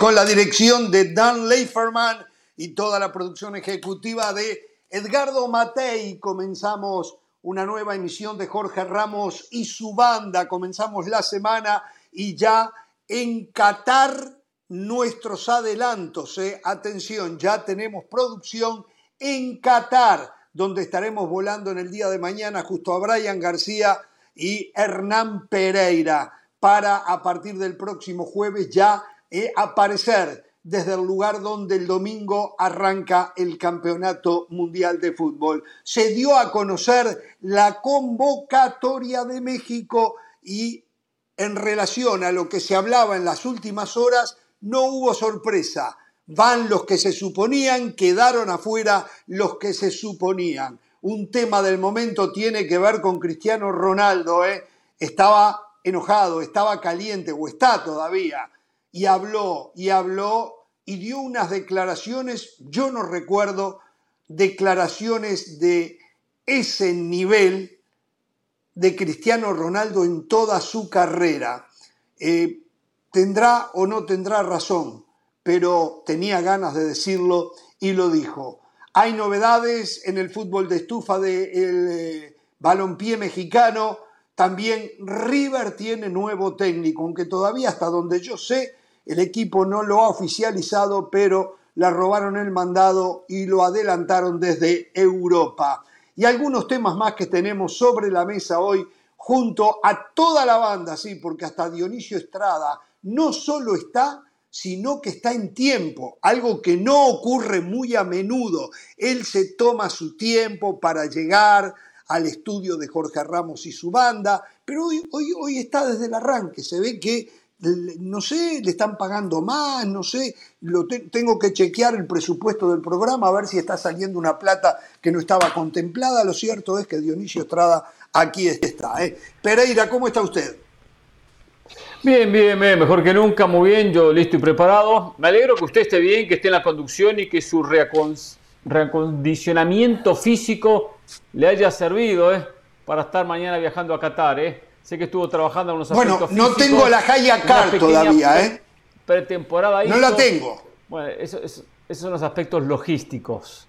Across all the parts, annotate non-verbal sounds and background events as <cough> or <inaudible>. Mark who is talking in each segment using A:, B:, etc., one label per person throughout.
A: con la dirección de Dan Leiferman y toda la producción ejecutiva de Edgardo Matei. Comenzamos una nueva emisión de Jorge Ramos y su banda. Comenzamos la semana y ya en Qatar nuestros adelantos. ¿eh? Atención, ya tenemos producción en Qatar, donde estaremos volando en el día de mañana justo a Brian García y Hernán Pereira para a partir del próximo jueves ya aparecer desde el lugar donde el domingo arranca el Campeonato Mundial de Fútbol. Se dio a conocer la convocatoria de México y en relación a lo que se hablaba en las últimas horas, no hubo sorpresa. Van los que se suponían, quedaron afuera los que se suponían. Un tema del momento tiene que ver con Cristiano Ronaldo. ¿eh? Estaba enojado, estaba caliente o está todavía. Y habló y habló y dio unas declaraciones, yo no recuerdo declaraciones de ese nivel de Cristiano Ronaldo en toda su carrera. Eh, tendrá o no tendrá razón, pero tenía ganas de decirlo y lo dijo. Hay novedades en el fútbol de estufa del eh, balompié mexicano. También River tiene nuevo técnico, aunque todavía hasta donde yo sé el equipo no lo ha oficializado, pero la robaron el mandado y lo adelantaron desde Europa. Y algunos temas más que tenemos sobre la mesa hoy junto a toda la banda, sí, porque hasta Dionisio Estrada no solo está, sino que está en tiempo, algo que no ocurre muy a menudo. Él se toma su tiempo para llegar al estudio de Jorge Ramos y su banda, pero hoy, hoy, hoy está desde el arranque, se ve que no sé, le están pagando más, no sé, lo tengo que chequear el presupuesto del programa a ver si está saliendo una plata que no estaba contemplada. Lo cierto es que Dionisio Estrada aquí está. ¿eh? Pereira, ¿cómo está usted?
B: Bien, bien, bien, mejor que nunca, muy bien, yo listo y preparado. Me alegro que usted esté bien, que esté en la conducción y que su reacondicionamiento físico le haya servido ¿eh? para estar mañana viajando a Qatar. ¿eh? Sé que estuvo trabajando en unos
A: aspectos Bueno, no tengo la Car todavía, ¿eh?
B: Pretemporada
A: No la tengo.
B: Bueno, esos son los aspectos logísticos.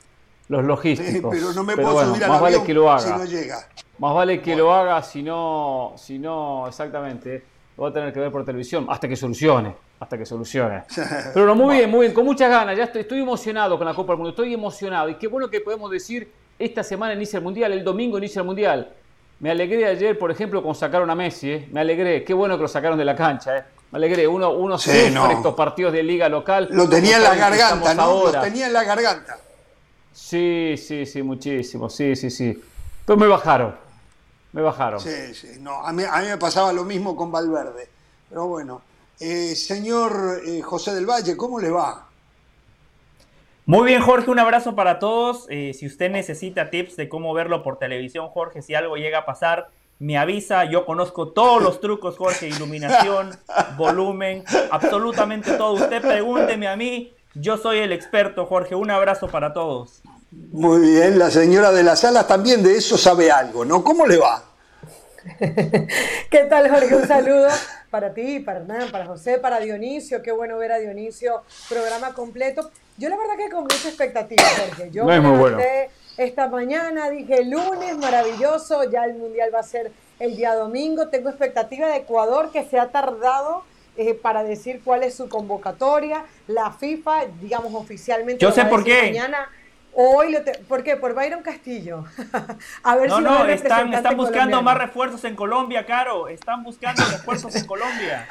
B: Los logísticos.
A: pero no me puedo subir más vale que lo haga. si no llega.
B: Más vale que lo haga si no, si no, exactamente, lo va a tener que ver por televisión hasta que solucione, hasta que solucione. <laughs> Pero no, muy bien, muy bien, con muchas ganas, ya estoy, estoy emocionado con la Copa del Mundo, estoy emocionado y qué bueno que podemos decir, esta semana inicia el Mundial, el domingo inicia el Mundial. Me alegré ayer, por ejemplo, con sacaron a Messi. ¿eh? Me alegré. Qué bueno que lo sacaron de la cancha. ¿eh? Me alegré. Uno, uno sufre estos partidos de liga local.
A: Lo tenía en la garganta, ¿no? Lo tenía en la garganta.
B: Sí, sí, sí, muchísimo. Sí, sí, sí. Pero me bajaron. Me bajaron.
A: Sí, sí. No, a, mí, a mí me pasaba lo mismo con Valverde. Pero bueno. Eh, señor eh, José del Valle, ¿cómo le va?
C: Muy bien, Jorge, un abrazo para todos. Eh, si usted necesita tips de cómo verlo por televisión, Jorge, si algo llega a pasar, me avisa. Yo conozco todos los trucos, Jorge, iluminación, <laughs> volumen, absolutamente todo. Usted pregúnteme a mí, yo soy el experto, Jorge. Un abrazo para todos.
A: Muy bien, la señora de las salas también de eso sabe algo, ¿no? ¿Cómo le va? <laughs>
D: ¿Qué tal, Jorge? Un saludo para ti, para Hernán, para José, para Dionisio. Qué bueno ver a Dionisio. Programa completo. Yo la verdad que con mucha expectativa, Jorge. Yo
B: me bueno.
D: esta mañana, dije lunes, maravilloso, ya el Mundial va a ser el día domingo. Tengo expectativa de Ecuador que se ha tardado eh, para decir cuál es su convocatoria. La FIFA, digamos oficialmente.
C: Yo sé por qué.
D: Mañana Hoy lo ¿Por qué? Por Byron Castillo. <laughs>
C: a ver no, si no, están, están buscando más refuerzos en Colombia, Caro. Están buscando refuerzos en Colombia.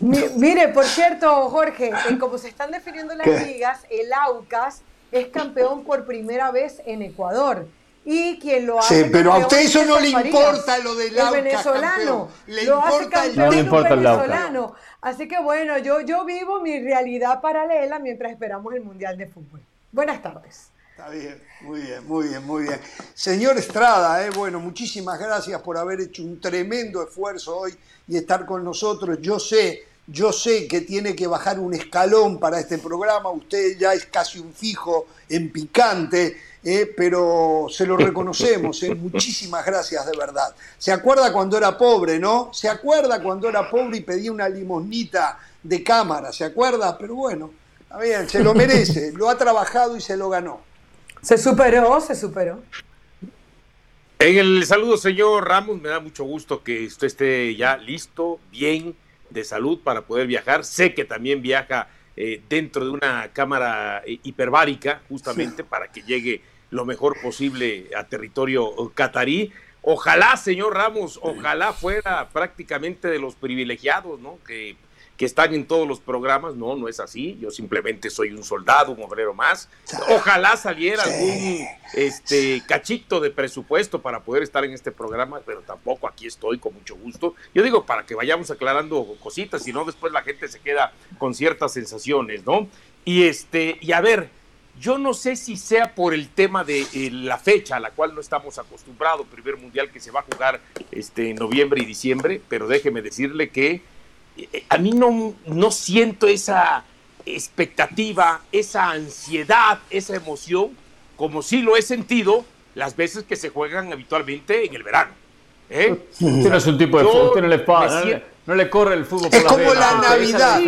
C: <laughs>
D: mire, por cierto, Jorge, eh, como se están definiendo las ligas, el Aucas es campeón por primera vez en Ecuador. Y quien lo hace.
A: Sí, pero a usted eso no le importa lo del Aucas.
D: El venezolano. Le lo hace campeón no le importa el venezolano. Así que bueno, yo, yo vivo mi realidad paralela mientras esperamos el Mundial de Fútbol. Buenas tardes.
A: Está bien, muy bien, muy bien, muy bien. Señor Estrada, eh, bueno, muchísimas gracias por haber hecho un tremendo esfuerzo hoy y estar con nosotros. Yo sé, yo sé que tiene que bajar un escalón para este programa. Usted ya es casi un fijo en picante, eh, pero se lo reconocemos. Eh. <laughs> Muchísimas gracias de verdad. ¿Se acuerda cuando era pobre, no? ¿Se acuerda cuando era pobre y pedía una limosnita de cámara, ¿se acuerda? Pero bueno, a ver, se lo merece, lo ha trabajado y se lo ganó.
D: Se superó, se superó.
E: En el saludo, señor Ramos, me da mucho gusto que usted esté ya listo, bien, de salud para poder viajar. Sé que también viaja eh, dentro de una cámara eh, hiperbárica, justamente para que llegue lo mejor posible a territorio catarí. Ojalá, señor Ramos, ojalá fuera prácticamente de los privilegiados, ¿no? Que que están en todos los programas. No, no es así. Yo simplemente soy un soldado, un obrero más. Ojalá saliera algún este, cachito de presupuesto para poder estar en este programa, pero tampoco aquí estoy con mucho gusto. Yo digo para que vayamos aclarando cositas, si no después la gente se queda con ciertas sensaciones, ¿no? Y este, y a ver, yo no sé si sea por el tema de eh, la fecha a la cual no estamos acostumbrados, primer mundial que se va a jugar este, en noviembre y diciembre, pero déjeme decirle que a mí no, no siento esa expectativa, esa ansiedad, esa emoción, como sí lo he sentido las veces que se juegan habitualmente en el verano. ¿eh?
B: Usted no es un tipo de fútbol, usted no le, paga, no, le corre el fútbol.
A: Por es como la Navidad.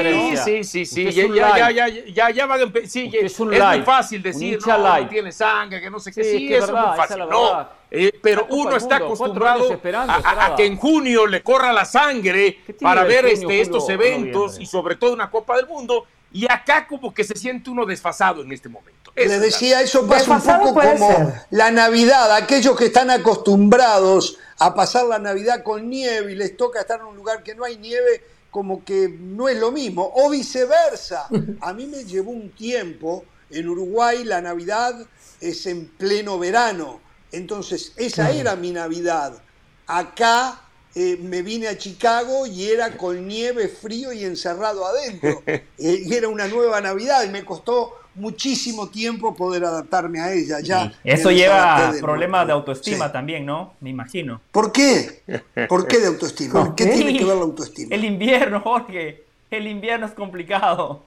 E: Sí, sí, sí, ya, ya, ya, ya, ya, van a sí, es, un es muy fácil decir, no, no, tiene sangre, que no sé qué. Sí, eso es muy fácil. No, eh, pero uno está acostumbrado a, que en junio le corra la sangre para ver este, estos eventos y sobre todo una Copa del Mundo. Y acá como que se siente uno desfasado en este momento.
A: Le decía, eso pasa un poco como la Navidad. Aquellos que están acostumbrados a pasar la Navidad con nieve y les toca estar en un lugar que no hay nieve, como que no es lo mismo. O viceversa. A mí me llevó un tiempo. En Uruguay la Navidad es en pleno verano entonces, esa era mi Navidad. Acá eh, me vine a Chicago y era con nieve, frío y encerrado adentro. <laughs> Eh, y era una nueva Navidad y me costó muchísimo tiempo poder adaptarme a ella. Ya
C: Eso lleva problemas de autoestima también, ¿no? Me imagino.
A: ¿Por qué? ¿Por qué de autoestima? <laughs> ¿Qué tiene que ver la autoestima?
C: El invierno, Jorge. El invierno es complicado.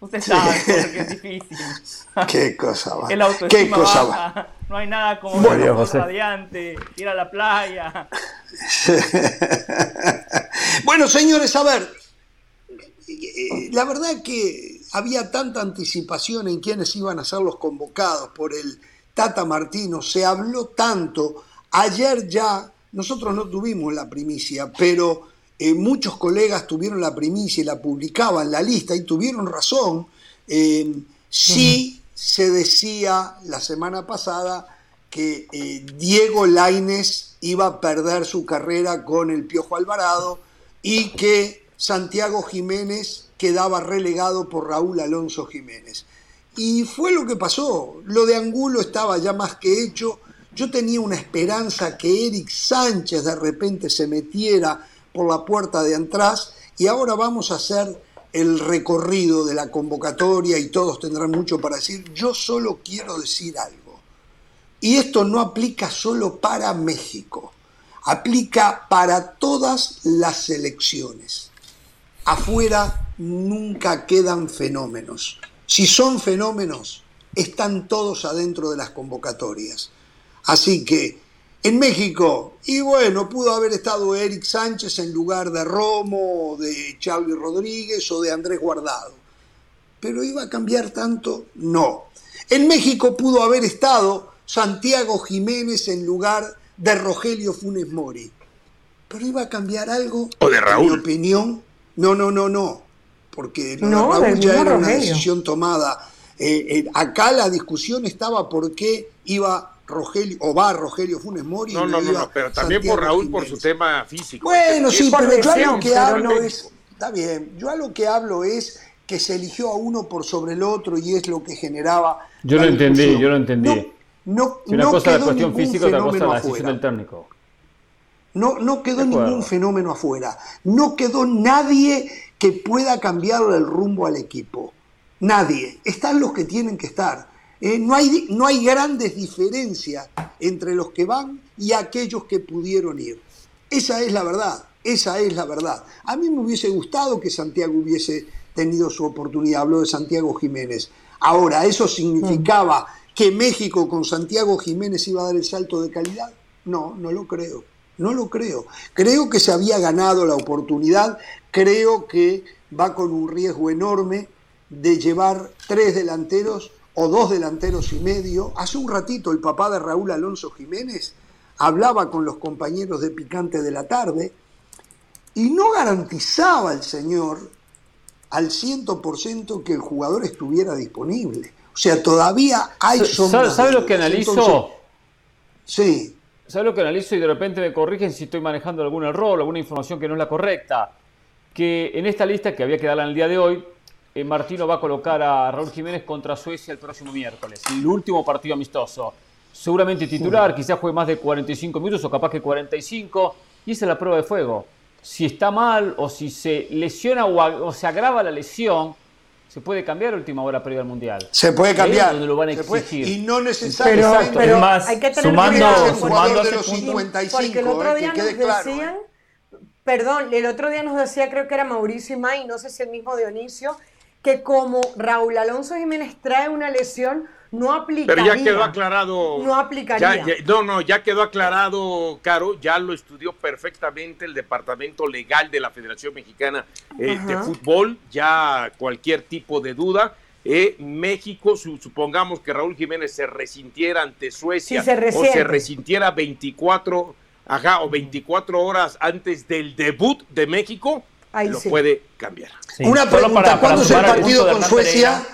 C: Usted sabe que es difícil. <laughs>
A: Qué cosa va.
C: El autoestima Qué cosa va. No hay nada como bueno, radiante, ir a la playa. <laughs>
A: bueno, señores, a ver, la verdad que había tanta anticipación en quienes iban a ser los convocados por el Tata Martino, se habló tanto. Ayer ya, nosotros no tuvimos la primicia, pero eh, muchos colegas tuvieron la primicia y la publicaban la lista y tuvieron razón. Eh, sí se decía la semana pasada que eh, Diego Laines iba a perder su carrera con el Piojo Alvarado y que Santiago Jiménez quedaba relegado por Raúl Alonso Jiménez. Y fue lo que pasó. Lo de Angulo estaba ya más que hecho. Yo tenía una esperanza que Eric Sánchez de repente se metiera por la puerta de atrás y ahora vamos a hacer el recorrido de la convocatoria y todos tendrán mucho para decir. Yo solo quiero decir algo. Y esto no aplica solo para México, aplica para todas las selecciones. Afuera nunca quedan fenómenos. Si son fenómenos, están todos adentro de las convocatorias. Así que en México. Y bueno, pudo haber estado Eric Sánchez en lugar de Romo, de Charlie Rodríguez o de Andrés Guardado. Pero iba a cambiar tanto, no. En México pudo haber estado Santiago Jiménez en lugar de Rogelio Funes Mori. Pero iba a cambiar algo.
E: O de Raúl.
A: En mi opinión, no, no, no, no. Porque Raúl ya era una decisión tomada. Eh, eh, acá la discusión estaba por qué iba Rogelio, o va Rogelio Funes Mori.
E: No, no, no, pero también por Raúl por su tema físico.
A: Bueno, sí, pero yo a lo que hablo es, está bien, yo a lo que hablo es que se eligió a uno por sobre el otro y es lo que generaba.
B: Yo lo entendí, yo lo entendí. No, si una cosa es la cuestión física, otra cosa la decisión del técnico.
A: No, no quedó ningún fenómeno afuera. No quedó nadie que pueda cambiarle el rumbo al equipo. Nadie. Están los que tienen que estar. Eh, no, hay, no hay grandes diferencias entre los que van y aquellos que pudieron ir. Esa es la verdad, esa es la verdad. A mí me hubiese gustado que Santiago hubiese tenido su oportunidad, habló de Santiago Jiménez. Ahora, ¿eso significaba que México con Santiago Jiménez iba a dar el salto de calidad? No, no lo creo, no lo creo. Creo que se había ganado la oportunidad, creo que va con un riesgo enorme de llevar tres delanteros o dos delanteros y medio. Hace un ratito el papá de Raúl Alonso Jiménez hablaba con los compañeros de Picante de la tarde y no garantizaba el señor al 100% que el jugador estuviera disponible. O sea, todavía hay
B: sombras. ¿Sabe lo que analizo?
A: sí.
B: ¿Sabe lo que analizo y de repente me corrigen si estoy manejando algún error, alguna información que no es la correcta? Que en esta lista que había que darla en el día de hoy, eh, Martino va a colocar a Raúl Jiménez contra Suecia el próximo miércoles, el último partido amistoso. Seguramente titular, quizás juegue más de 45 minutos o capaz que 45, y esa es la prueba de fuego. Si está mal o si se lesiona o, se agrava la lesión, se puede cambiar última hora previa al mundial.
A: Se puede cambiar.
B: Donde lo van a exigir.
A: y no necesariamente.
D: Pero, más, hay que tener
C: sumando,
D: sumando
A: de los 55,
D: porque el otro
A: eh,
D: día nos decían, ¿eh? perdón, el otro día nos decía, creo que era Mauricio May, no sé si el mismo Dionisio, que como Raúl Alonso Jiménez trae una lesión, no aplicaría.
E: Pero ya quedó aclarado.
D: No aplicaría.
E: no, no, ya quedó aclarado, Caro, ya lo estudió perfectamente el Departamento Legal de la Federación Mexicana eh, de Fútbol, ya cualquier tipo de duda. Eh, México, supongamos que Raúl Jiménez se resintiera ante Suecia o se resintiera 24, ajá, o 24 horas antes del debut de México, lo puede cambiar.
A: Una pregunta, ¿cuándo es el partido con Suecia?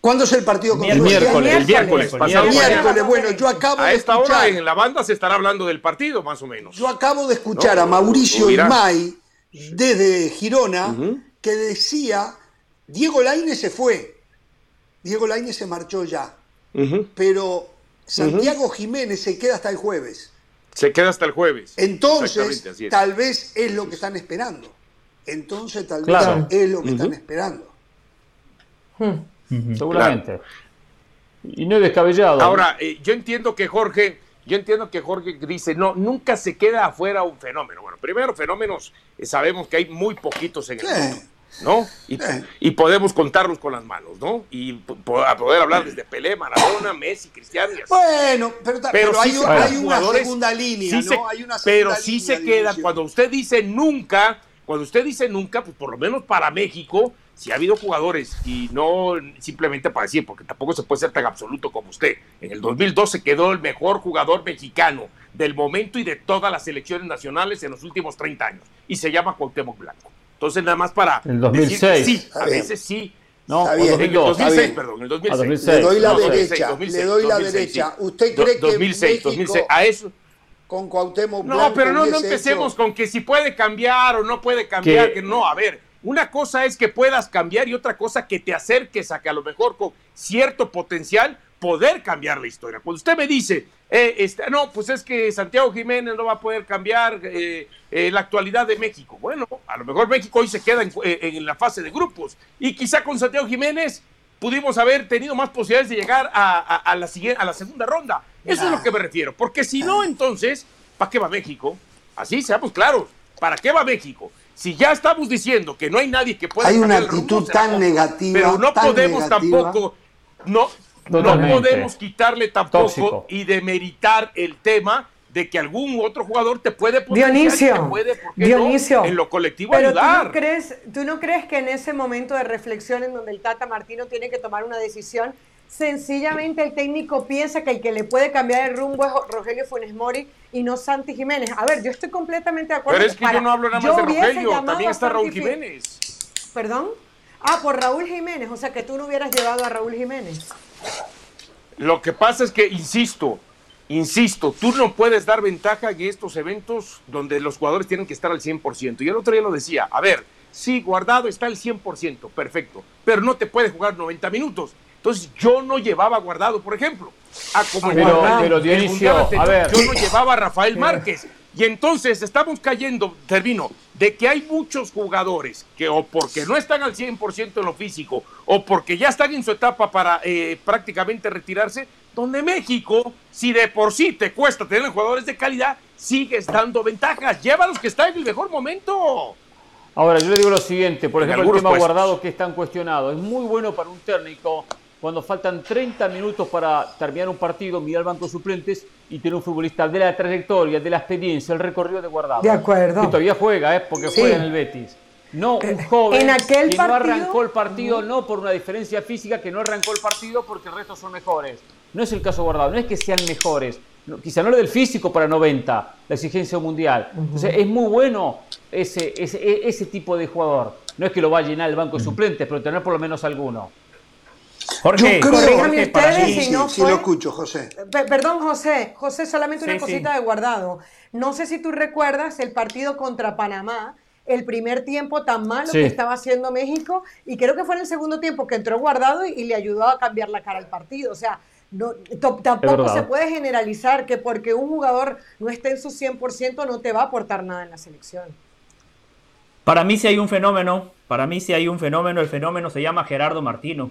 A: ¿Cuándo es el partido con
E: el miércoles, el miércoles,
A: pasado miércoles. Bueno, yo acabo
E: a
A: de
E: esta hora en la banda se estará hablando del partido, más o menos.
A: Yo acabo de escuchar a Mauricio Imay desde Girona que decía Diego Laine se fue, Diego Laine se marchó ya, pero Santiago Jiménez se queda hasta el jueves.
E: Se queda hasta el jueves.
A: Entonces, tal vez es lo que están esperando. Entonces, tal vez es lo que están esperando.
B: Hmm. Seguramente. Y no es descabellado.
E: Ahora, eh, yo entiendo que Jorge, yo entiendo que Jorge dice, no, nunca se queda afuera un fenómeno. Bueno, primero, fenómenos, eh, sabemos que hay muy poquitos en el mundo. ¿no? Y, podemos contarlos con las manos, ¿no? Y poder hablar desde Pelé, Maradona, Messi, Cristiano y así.
A: Bueno, pero, hay, una segunda línea, ¿no?
E: pero sí se queda, cuando usted dice nunca, cuando usted dice nunca, pues por lo menos para México, si ha habido jugadores y no simplemente para decir, porque tampoco se puede ser tan absoluto como usted. En el 2012 quedó el mejor jugador mexicano del momento y de todas las selecciones nacionales en los últimos 30 años y se llama Cuauhtémoc Blanco. Entonces nada más para
B: el 2006.
E: sí, a veces sí.
A: No,
E: en el 2006, perdón, en el 2006.
A: Le doy la derecha, le doy la derecha. ¿Usted cree que 2006, 2006,
E: a eso
A: con Cuauhtémoc Blanco
E: No, pero no, no empecemos con que si puede cambiar o no puede cambiar, que no, a ver, una cosa es que puedas cambiar y otra cosa que te acerques a que a lo mejor con cierto potencial poder cambiar la historia. Cuando usted me dice, eh, este, no, pues es que Santiago Jiménez no va a poder cambiar eh, eh, la actualidad de México. Bueno, a lo mejor México hoy se queda en, la fase de grupos y quizá con Santiago Jiménez pudimos haber tenido más posibilidades de llegar a, la, a la segunda ronda. Eso es lo que me refiero. Porque si no, entonces, ¿para qué va México? Así seamos claros. ¿Para qué va México? Si ya estamos diciendo que no hay nadie que pueda...
A: Hay una actitud tan negativa.
E: Pero no podemos tampoco... No, no podemos quitarle tampoco y demeritar el tema de que algún otro jugador te puede
D: Dionisio,
E: puede, Dionisio, en lo colectivo pero ayudar.
D: ¿tú no, crees, ¿tú no crees que en ese momento de reflexión en donde el Tata Martino tiene que tomar una decisión, sencillamente el técnico piensa que el que le puede cambiar el rumbo es Rogelio Funes Mori y no Santi Jiménez. A ver, yo estoy completamente de acuerdo.
E: Pero es que yo no hablo nada más de Rogelio, también está Raúl Jiménez.
D: ¿Perdón? Ah, por Raúl Jiménez, o sea que tú no hubieras llevado a Raúl Jiménez.
E: Lo que pasa es que, insisto, insisto, tú no puedes dar ventaja en estos eventos donde los jugadores tienen que estar al 100%. Y el otro día lo decía, a ver, sí, guardado está al 100%, perfecto, pero no te puede jugar 90 minutos. Entonces yo no llevaba guardado, por ejemplo. A como
B: pero, pero Dionisio, a ver.
E: Yo no llevaba a Rafael Márquez. Y entonces estamos cayendo, termino, de que hay muchos jugadores que o porque no están al 100% en lo físico o porque ya están en su etapa para eh, prácticamente retirarse, donde México, si de por sí te cuesta tener jugadores de calidad, sigues dando ventajas. Llévalos que están en el mejor momento.
B: Ahora, yo le digo lo siguiente, por ejemplo, el tema guardado que están cuestionados. Es muy bueno para un técnico cuando faltan 30 minutos para terminar un partido, mirar al banco de suplentes y tener un futbolista de la trayectoria, de la experiencia, el recorrido de guardado.
D: De acuerdo.
B: Que todavía juega, ¿eh? porque juega en el Betis. No, un
D: Eh,
B: joven
D: en aquel
B: que no
D: partido-
B: arrancó el partido no por una diferencia física, que no arrancó el partido porque el resto son mejores. No es el caso Guardado, no es que sean mejores. No, quizá no lo del físico para 90, la exigencia mundial. Entonces, es muy bueno ese, ese, e- ese tipo de jugador. No es que lo va a llenar el banco de suplentes, pero tener por lo menos alguno.
C: Jorge,
A: Yo creo-
C: Jorge,
D: ustedes si
A: Sí,
D: no
A: sí,
D: fue-
A: lo escucho, José.
D: Pe- Perdón, José. José, solamente una
C: Sí,
D: cosita de guardado. No sé si tú recuerdas el partido contra Panamá, el primer tiempo tan malo que estaba haciendo México, y creo que fue en el segundo tiempo que entró guardado y, y le ayudó a cambiar la cara al partido. O sea, no, tampoco se puede generalizar que porque un jugador no esté en su 100% no te va a aportar nada en la selección.
C: Para mí sí hay un fenómeno, para mí sí hay un fenómeno, el fenómeno se llama Gerardo Martino.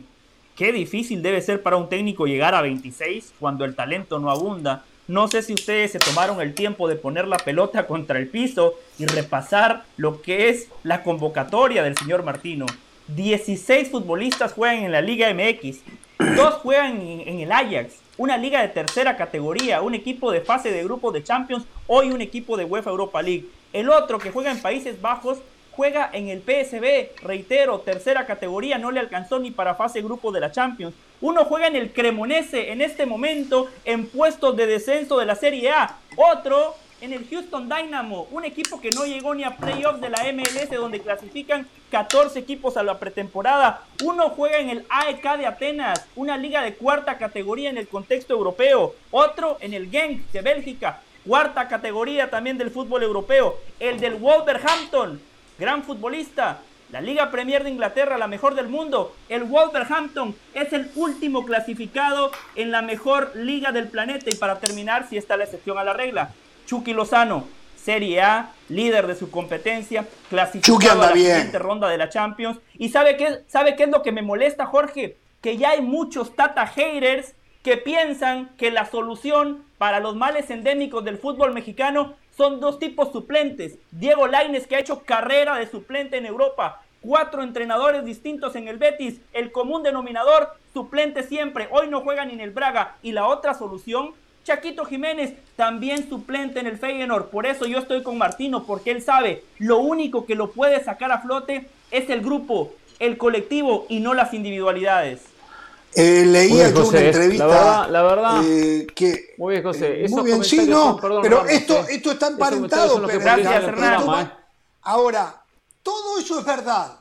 C: Qué difícil debe ser para un técnico llegar a 26 cuando el talento no abunda. No sé si ustedes se tomaron el tiempo de poner la pelota <laughs> contra el piso y repasar lo que es la convocatoria del señor Martino. 16 futbolistas juegan en la Liga MX, dos juegan en, el Ajax, una liga de tercera categoría, un equipo de fase de grupos de Champions, hoy un equipo de UEFA Europa League. El otro que juega en Países Bajos juega en el PSB, reitero, tercera categoría, no le alcanzó ni para fase grupo de la Champions. Uno juega en el Cremonese en este momento en puestos de descenso de la Serie A. Otro en el Houston Dynamo, un equipo que no llegó ni a playoffs de la MLS donde clasifican 14 equipos a la pretemporada. Uno juega en el AEK de Atenas, una liga de cuarta categoría en el contexto europeo. Otro en el Genk de Bélgica, cuarta categoría también del fútbol europeo. El del Wolverhampton, gran futbolista. La Liga Premier de Inglaterra, la mejor del mundo. El Wolverhampton es el último clasificado en la mejor liga del planeta. Y para terminar, si está la excepción a la regla, Chucky Lozano, Serie A, líder de su competencia, clasificado a la
A: bien.
C: siguiente ronda de la Champions. ¿Y sabe qué, sabe qué es lo que me molesta, Jorge? Que ya hay muchos Tata haters que piensan que la solución para los males endémicos del fútbol mexicano son dos tipos suplentes. Diego Laines, que ha hecho carrera de suplente en Europa. Cuatro entrenadores distintos en el Betis. El común denominador, suplente siempre. Hoy no juega ni en el Braga. Y la otra solución, Chaquito Jiménez, también suplente en el Feyenoord. Por eso yo estoy con Martino, porque él sabe, lo único que lo puede sacar a flote es el grupo, el colectivo y no las individualidades.
A: Eh, leía
B: bien,
A: yo una entrevista.
B: La verdad- la verdad-
A: eh, que,
B: Muy bien, José.
A: eh,
B: Esos
A: muy bien, sí, no.
B: son- perdón,
A: pero
B: Ramos,
A: esto,
B: eh.
A: esto está emparentado. pero
C: Gracias, Hernán.
B: ¿eh?
A: Ahora, todo eso es verdad.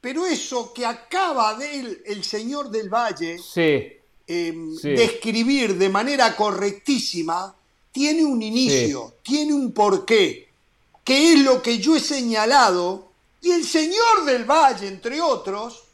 A: Pero eso que acaba de el, el señor del Valle
B: Sí, Sí.
A: describir de manera correctísima, tiene un inicio, tiene un porqué, que es lo que yo he señalado, y el señor del Valle, entre otros,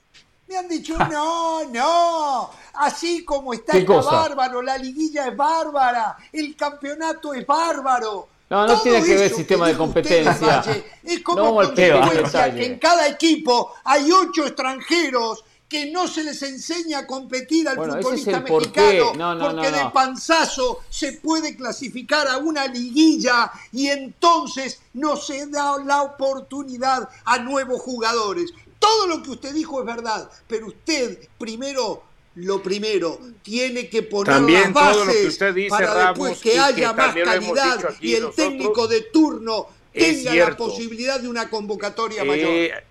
A: me han dicho, no, no, así como está,
B: ¿Qué
A: está bárbaro, la liguilla es bárbara, el campeonato es bárbaro.
B: No, no
A: Todo
B: tiene que ver
A: eso
B: sistema de
A: usted
B: competencia.
A: Es
B: No
A: como
B: tema,
A: consecuencia
B: detalle.
A: que en cada equipo hay ocho extranjeros que no se les enseña a competir al
B: Bueno, ese es
A: futbolista
B: el
A: mexicano
B: No, no,
A: porque
B: no,
A: de
B: no.
A: panzazo se puede clasificar a una liguilla y entonces no se da la oportunidad a nuevos jugadores. Todo lo que usted dijo es verdad, pero usted primero lo primero, tiene que poner
E: También
A: las bases
E: todo lo que usted dice,
A: para
E: Ramos,
A: después que
E: que
A: haya más calidad y el técnico de turno tenga la posibilidad de una convocatoria
E: Eh,
A: mayor.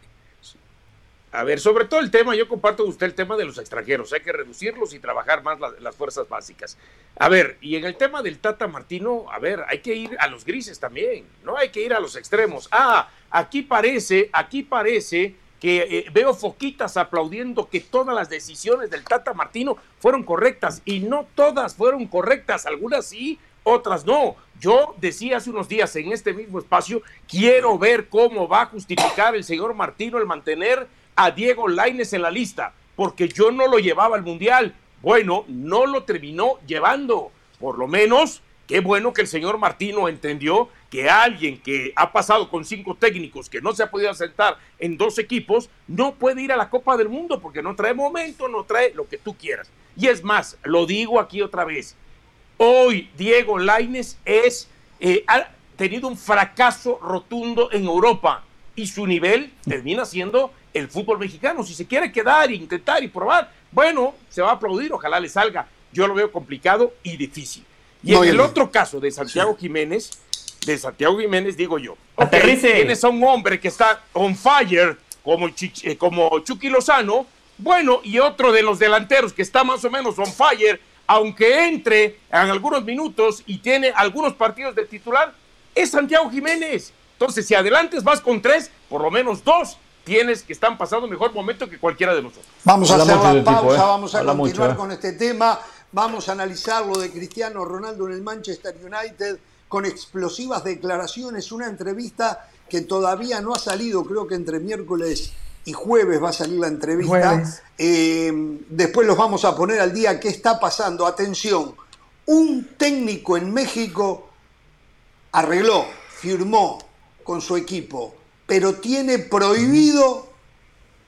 E: a ver, sobre todo el tema, yo comparto con usted el tema de los extranjeros, hay que reducirlos y trabajar más la- las fuerzas básicas. A ver, y en el tema del Tata Martino, a ver, hay que ir a los grises también, no hay que ir a los extremos. Ah, aquí parece, aquí parece que eh, veo foquitas aplaudiendo que todas las decisiones del Tata Martino fueron correctas y no todas fueron correctas, algunas sí, otras no. Yo decía hace unos días en este mismo espacio, quiero ver cómo va a justificar el señor Martino el mantener a Diego Laines en la lista, porque yo no lo llevaba al Mundial. Bueno, no lo terminó llevando. Por lo menos, qué bueno que el señor Martino entendió que alguien que ha pasado con cinco técnicos, que no se ha podido sentar en dos equipos, no puede ir a la Copa del Mundo porque no trae momento, no trae lo que tú quieras. Y es más, lo digo aquí otra vez, Hoy Diego Laines es, eh, ha tenido un fracaso rotundo en Europa y su nivel termina siendo el fútbol mexicano. Si se quiere quedar, intentar y probar, bueno, se va a aplaudir, ojalá le salga. Yo lo veo complicado y difícil. Y
A: No,
E: en el
A: no.
E: otro caso de Santiago Jiménez, de Santiago Jiménez, digo yo.
C: Aterrice.
E: Tienes a un hombre que está on fire como, eh, como Chucky Lozano, bueno, y otro de los delanteros que está más o menos on fire, aunque entre en algunos minutos y tiene algunos partidos de titular, es Santiago Jiménez. Entonces, si adelantes vas con tres, por lo menos dos tienes que están pasando mejor momento que cualquiera de nosotros.
A: Vamos a hacer la pausa, ¿eh? vamos a continuar ¿eh? con este tema, vamos a analizar lo de Cristiano Ronaldo en el Manchester United con explosivas declaraciones, una entrevista que todavía no ha salido, creo que entre miércoles y jueves va a salir la entrevista. Eh, después los vamos a poner al día qué está pasando. Atención, un técnico en México arregló, firmó con su equipo, pero tiene prohibido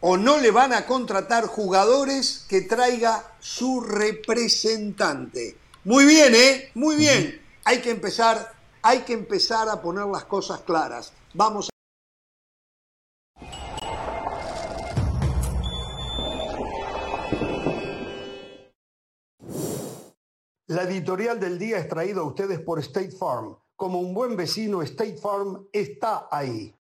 A: o no le van a contratar jugadores que traiga su representante. Muy bien, ¿eh? Muy bien. Hay que empezar, hay que empezar a poner las cosas claras. Vamos La editorial del día es traída a ustedes por State Farm. Como un buen vecino, State Farm está ahí.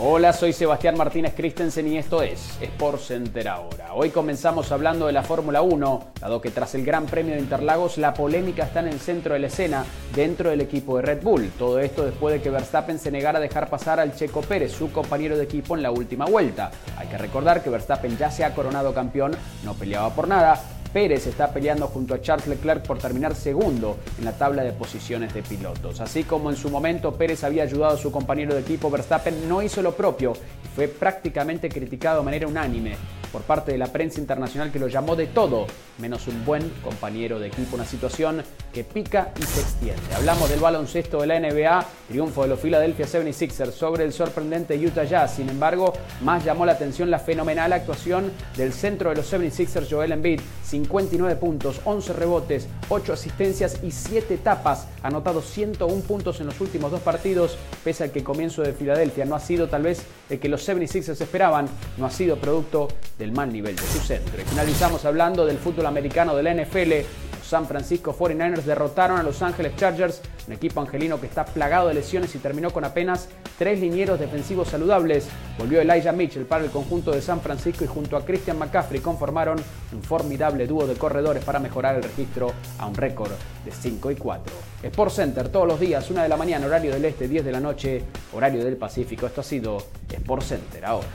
F: Hola, soy Sebastián Martínez Christensen y esto es Sport Center ahora. Hoy comenzamos hablando de la Fórmula 1, dado que tras el Gran Premio de Interlagos la polémica está en el centro de la escena dentro del equipo de Red Bull. Todo esto después de que Verstappen se negara a dejar pasar al Checo Pérez, su compañero de equipo en la última vuelta. Hay que recordar que Verstappen ya se ha coronado campeón, no peleaba por nada, Pérez está peleando junto a Charles Leclerc por terminar segundo en la tabla de posiciones de pilotos. Así como en su momento Pérez había ayudado a su compañero de equipo, Verstappen no hizo lo propio y fue prácticamente criticado de manera unánime por parte de la prensa internacional que lo llamó de todo, menos un buen compañero de equipo. Una situación que pica y se extiende. Hablamos del baloncesto de la NBA, triunfo de los Philadelphia 76ers sobre el sorprendente Utah Jazz. Sin embargo, más llamó la atención la fenomenal actuación del centro de los 76ers, Joel Embiid. 59 puntos, 11 rebotes, 8 asistencias y 7 tapas. Anotado 101 puntos en los últimos dos partidos, pese a que el comienzo de Filadelfia no ha sido tal vez el que los 76ers esperaban, no ha sido producto del mal nivel de su centro. Finalizamos hablando del fútbol americano de la NFL. San Francisco 49ers derrotaron a Los Ángeles Chargers, un equipo angelino que está plagado de lesiones y terminó con apenas tres linieros defensivos saludables. Volvió Elijah Mitchell para el conjunto de San Francisco y junto a Christian McCaffrey conformaron un formidable dúo de corredores para mejorar el registro a un récord de 5 y 4. Sport Center todos los días, 1 de la mañana, horario del este, 10 de la noche, horario del Pacífico. Esto ha sido Sport Center ahora.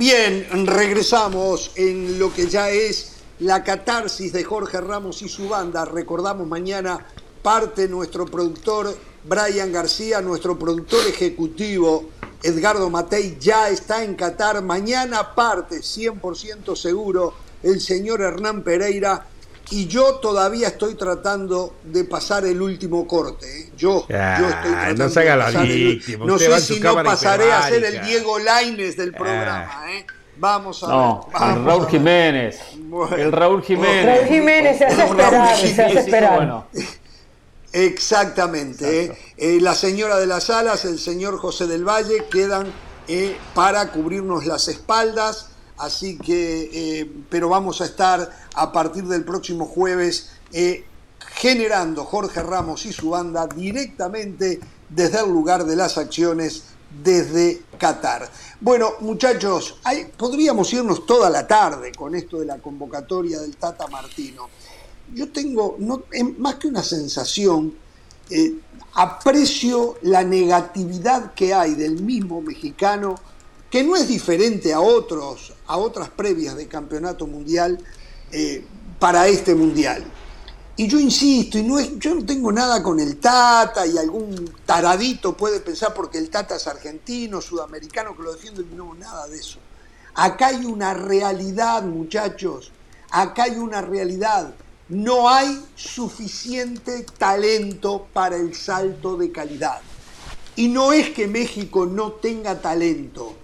A: Bien, regresamos en lo que ya es la catarsis de Jorge Ramos y su banda. Recordamos mañana parte nuestro productor Brian García, nuestro productor ejecutivo Edgardo Matei ya está en Qatar. Mañana parte, 100% seguro, el señor Hernán Pereira y yo todavía estoy tratando de pasar el último corte. ¿eh? Yo, yo estoy tratando
E: no se haga la víctima.
A: No sé si no pasaré a ser el Diego Laines del programa. ¿eh? Vamos a
B: no,
A: ver.
B: el Raúl Jiménez. el Raúl Jiménez.
D: Raúl Jiménez se hace esperar. Se hace esperar.
A: Exactamente. ¿eh? Eh, la señora de las alas, el señor José del Valle quedan eh, para cubrirnos las espaldas Así que, eh, pero vamos a estar a partir del próximo jueves eh, generando Jorge Ramos y su banda directamente desde el lugar de las acciones desde Qatar. Bueno, muchachos, podríamos irnos toda la tarde con esto de la convocatoria del Tata Martino. Yo tengo, más que una sensación, eh, aprecio la negatividad que hay del mismo mexicano que no es diferente a, otros, a otras previas de campeonato mundial eh, para este mundial. Y yo insisto, y no es, yo no tengo nada con el Tata, y algún taradito puede pensar porque el Tata es argentino, sudamericano, que lo defiende, no, nada de eso. Acá hay una realidad, muchachos, acá hay una realidad. No hay suficiente talento para el salto de calidad. Y no es que México no tenga talento,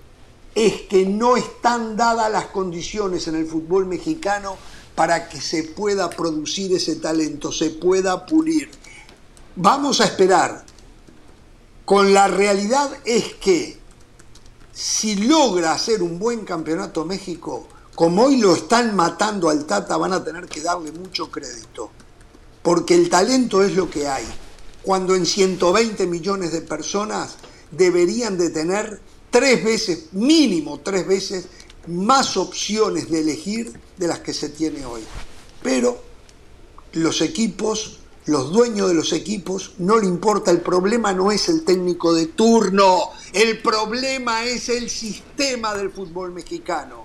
A: es que no están dadas las condiciones en el fútbol mexicano para que se pueda producir ese talento, se pueda pulir. Vamos a esperar. Con la realidad es que si logra hacer un buen campeonato México, como hoy lo están matando al Tata, van a tener que darle mucho crédito. Porque el talento es lo que hay. Cuando en 120 millones de personas deberían de tener tres veces, mínimo tres veces, más opciones de elegir de las que se tiene hoy. Pero los equipos, los dueños de los equipos, no le importa, el problema no es el técnico de turno, el problema es el sistema del fútbol mexicano,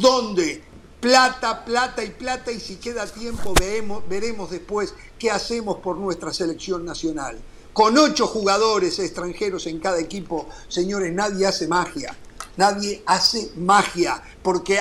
A: donde plata, plata y plata y si queda tiempo veremos, veremos después qué hacemos por nuestra selección nacional. Con ocho jugadores extranjeros en cada equipo, señores, nadie hace magia. Nadie hace magia, porque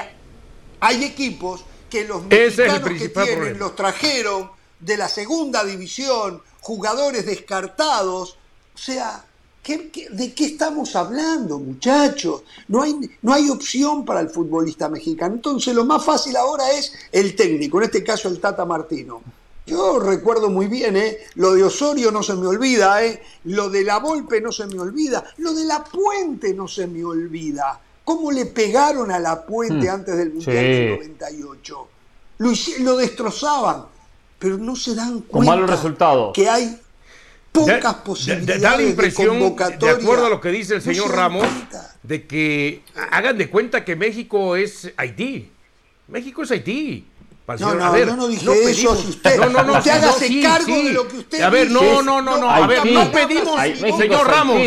A: hay equipos que los mexicanos que tienen los trajeron de la segunda división, jugadores descartados. O sea, de qué estamos hablando, muchachos? No hay, no hay opción para el futbolista mexicano. Entonces, lo más fácil ahora es el técnico, en este caso el Tata Martino. Yo recuerdo muy bien, ¿eh? lo de Osorio no se me olvida, ¿eh? lo de la Volpe no se me olvida, lo de la Puente no se me olvida. ¿Cómo le pegaron a la Puente hmm. antes del Mundial del 98? Lo, lo, destrozaban, pero no se dan cuenta que hay pocas posibilidades
E: da, la impresión, de, acuerdo a lo que dice el señor Ramos, de que hagan de cuenta que México es Haití. México es Haití.
A: No, no, ver, no, no dije eso. usted, no, no, no, usted hágase cargo de lo que usted
E: A ver, no, no, no, no. A ver, no pedimos, señor Ramos.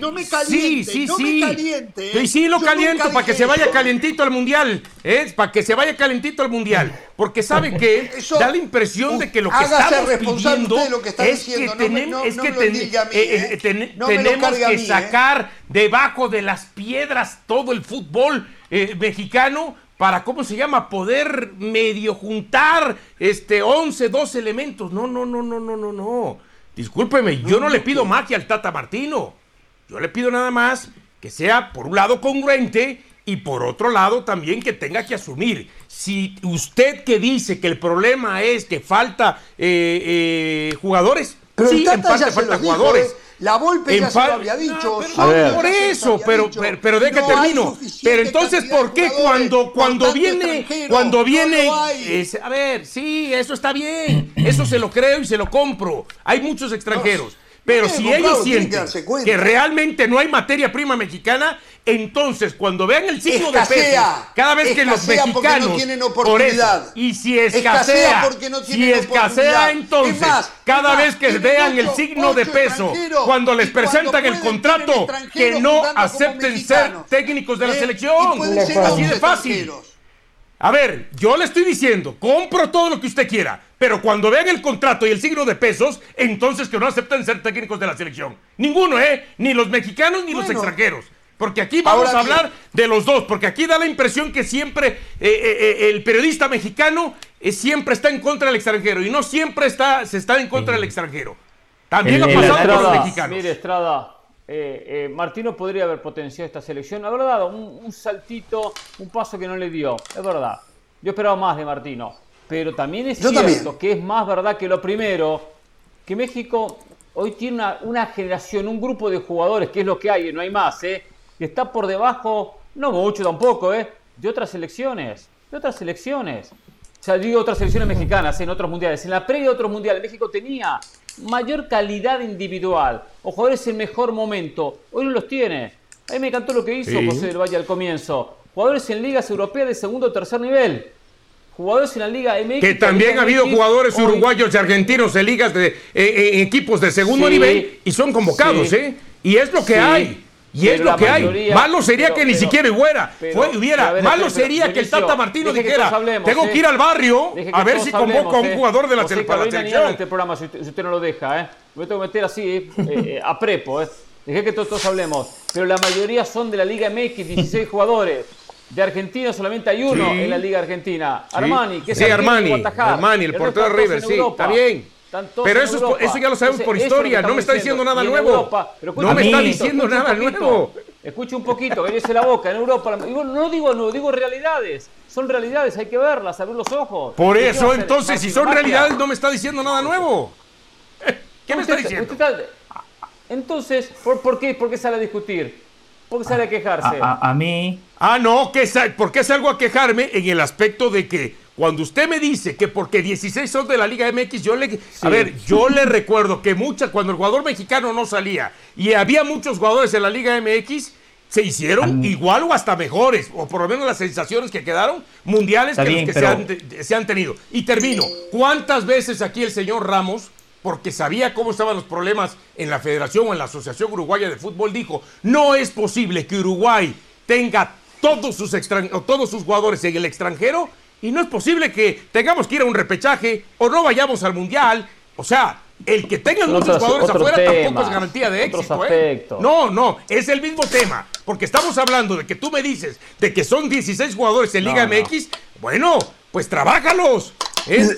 A: no me caliente, sí, sí,
E: no
A: sí. me caliente.
E: Sí, sí, lo caliento para que se vaya calentito al mundial. ¿eh? Para que se vaya calentito al mundial. Porque sabe que da la impresión de que lo que estamos pidiendo es que tenemos, es que tenemos que sacar debajo de las piedras todo el fútbol eh, mexicano para, ¿cómo se llama? Poder medio juntar este 11, 12 elementos. No, no, no, no, no, no, no. Discúlpeme, yo no le pido magia al Tata Martino. Yo le pido nada más que sea, por un lado, congruente y por otro lado también que tenga que asumir. Si usted que dice que el problema es que falta eh, eh, jugadores, sí, en parte falta jugadores. ¿eh?
A: La Volpe ya se lo había dicho.
E: por eso, pero, pero, de que termino. Pero entonces, ¿por qué cuando, cuando viene, cuando viene, a ver, sí, eso está bien, eso se lo creo y se lo compro. Hay muchos extranjeros. Pero si ellos sienten que realmente no hay materia prima mexicana, entonces cuando vean el signo de peso, cada vez que los mexicanos no
A: tienen oportunidad.
E: y si escasea, porque no si escasea entonces, cada vez que vean el signo de peso, cuando les presentan el contrato, que no acepten ser técnicos de la ¿Eh? selección. Así de fácil. A ver, yo le estoy diciendo, compro todo lo que usted quiera, pero cuando vean el contrato y el signo de pesos, entonces que no acepten ser técnicos de la selección. Ninguno, ¿eh? Ni los mexicanos ni los extranjeros. Porque aquí vamos a hablar de los dos, porque aquí da la impresión que siempre eh, eh, eh, el periodista mexicano siempre está en contra del extranjero y no siempre está, se está en contra del extranjero. También ha pasado con los mexicanos.
B: Mire, Estrada, eh, eh, Martino podría haber potenciado esta selección, haber dado un, saltito, un paso que no le dio, es verdad. Yo esperaba más de Martino, pero también es cierto que es más verdad que lo primero, que México hoy tiene una, generación, un grupo de jugadores, que es lo que hay, no hay más, ¿eh? Que está por debajo, no mucho tampoco, ¿eh? de otras selecciones, de otras selecciones. O sea, digo otras selecciones mexicanas en otros mundiales. En la previa de otros mundiales, México tenía mayor calidad individual o jugadores en mejor momento. Hoy no los tiene. A mí me encantó lo que hizo José del Valle al comienzo. Jugadores en ligas europeas de segundo o tercer nivel. Jugadores en la Liga MX.
E: Que también ha habido jugadores uruguayos y argentinos en ligas de eh, equipos de segundo nivel y son convocados, ¿eh? Y es lo que hay. Y es lo que hay. Malo sería que ni siquiera hubiera. hubiera. malo sería que el Tata Martino dijera, tengo que ir al barrio a ver si convoco a un jugador de la, selección.
B: este programa si usted, no lo deja, ¿eh? Me tengo que meter así, eh, eh, a prepo, ¿eh? Dejé que todos, hablemos. Pero la mayoría son de la Liga MX, 16 jugadores. De Argentina solamente hay uno en la Liga Argentina. Armani, que es
E: sí, Armani, Armani, el, portero de River, sí, está bien. Pero eso, eso ya lo sabemos por historia, no me está diciendo, nada nuevo. no me está diciendo nada nuevo.
B: Escuche un poquito, cállese la boca. En Europa, no digo no, digo realidades. Son realidades, hay que verlas, abrir los ojos.
E: Por eso, entonces, si son realidades, no me está diciendo nada nuevo. ¿Qué me está diciendo?
B: entonces, ¿por, qué, ¿por qué sale a discutir? ¿Por qué sale a quejarse?
C: A, a mí.
E: Ah, no, que ¿por qué salgo a quejarme en el aspecto de que cuando usted me dice que porque 16 son de la Liga MX, yo le. A ver, yo le recuerdo que muchas, cuando el jugador mexicano no salía y había muchos jugadores en la Liga MX, se hicieron igual o hasta mejores, o por lo menos las sensaciones que quedaron mundiales que, los que se, han, se han tenido. Y termino. ¿Cuántas veces aquí el señor Ramos porque sabía cómo estaban los problemas en la Federación o en la Asociación Uruguaya de Fútbol, dijo, no es posible que Uruguay tenga todos sus, todos sus jugadores en el extranjero y no es posible que tengamos que ir a un repechaje o no vayamos al Mundial. O sea, el que tengan muchos jugadores afuera tampoco es garantía de éxito. ¿eh? No, no, es el mismo tema. Porque estamos hablando de que tú me dices de que son 16 jugadores en Liga MX. Bueno, pues trabájalos.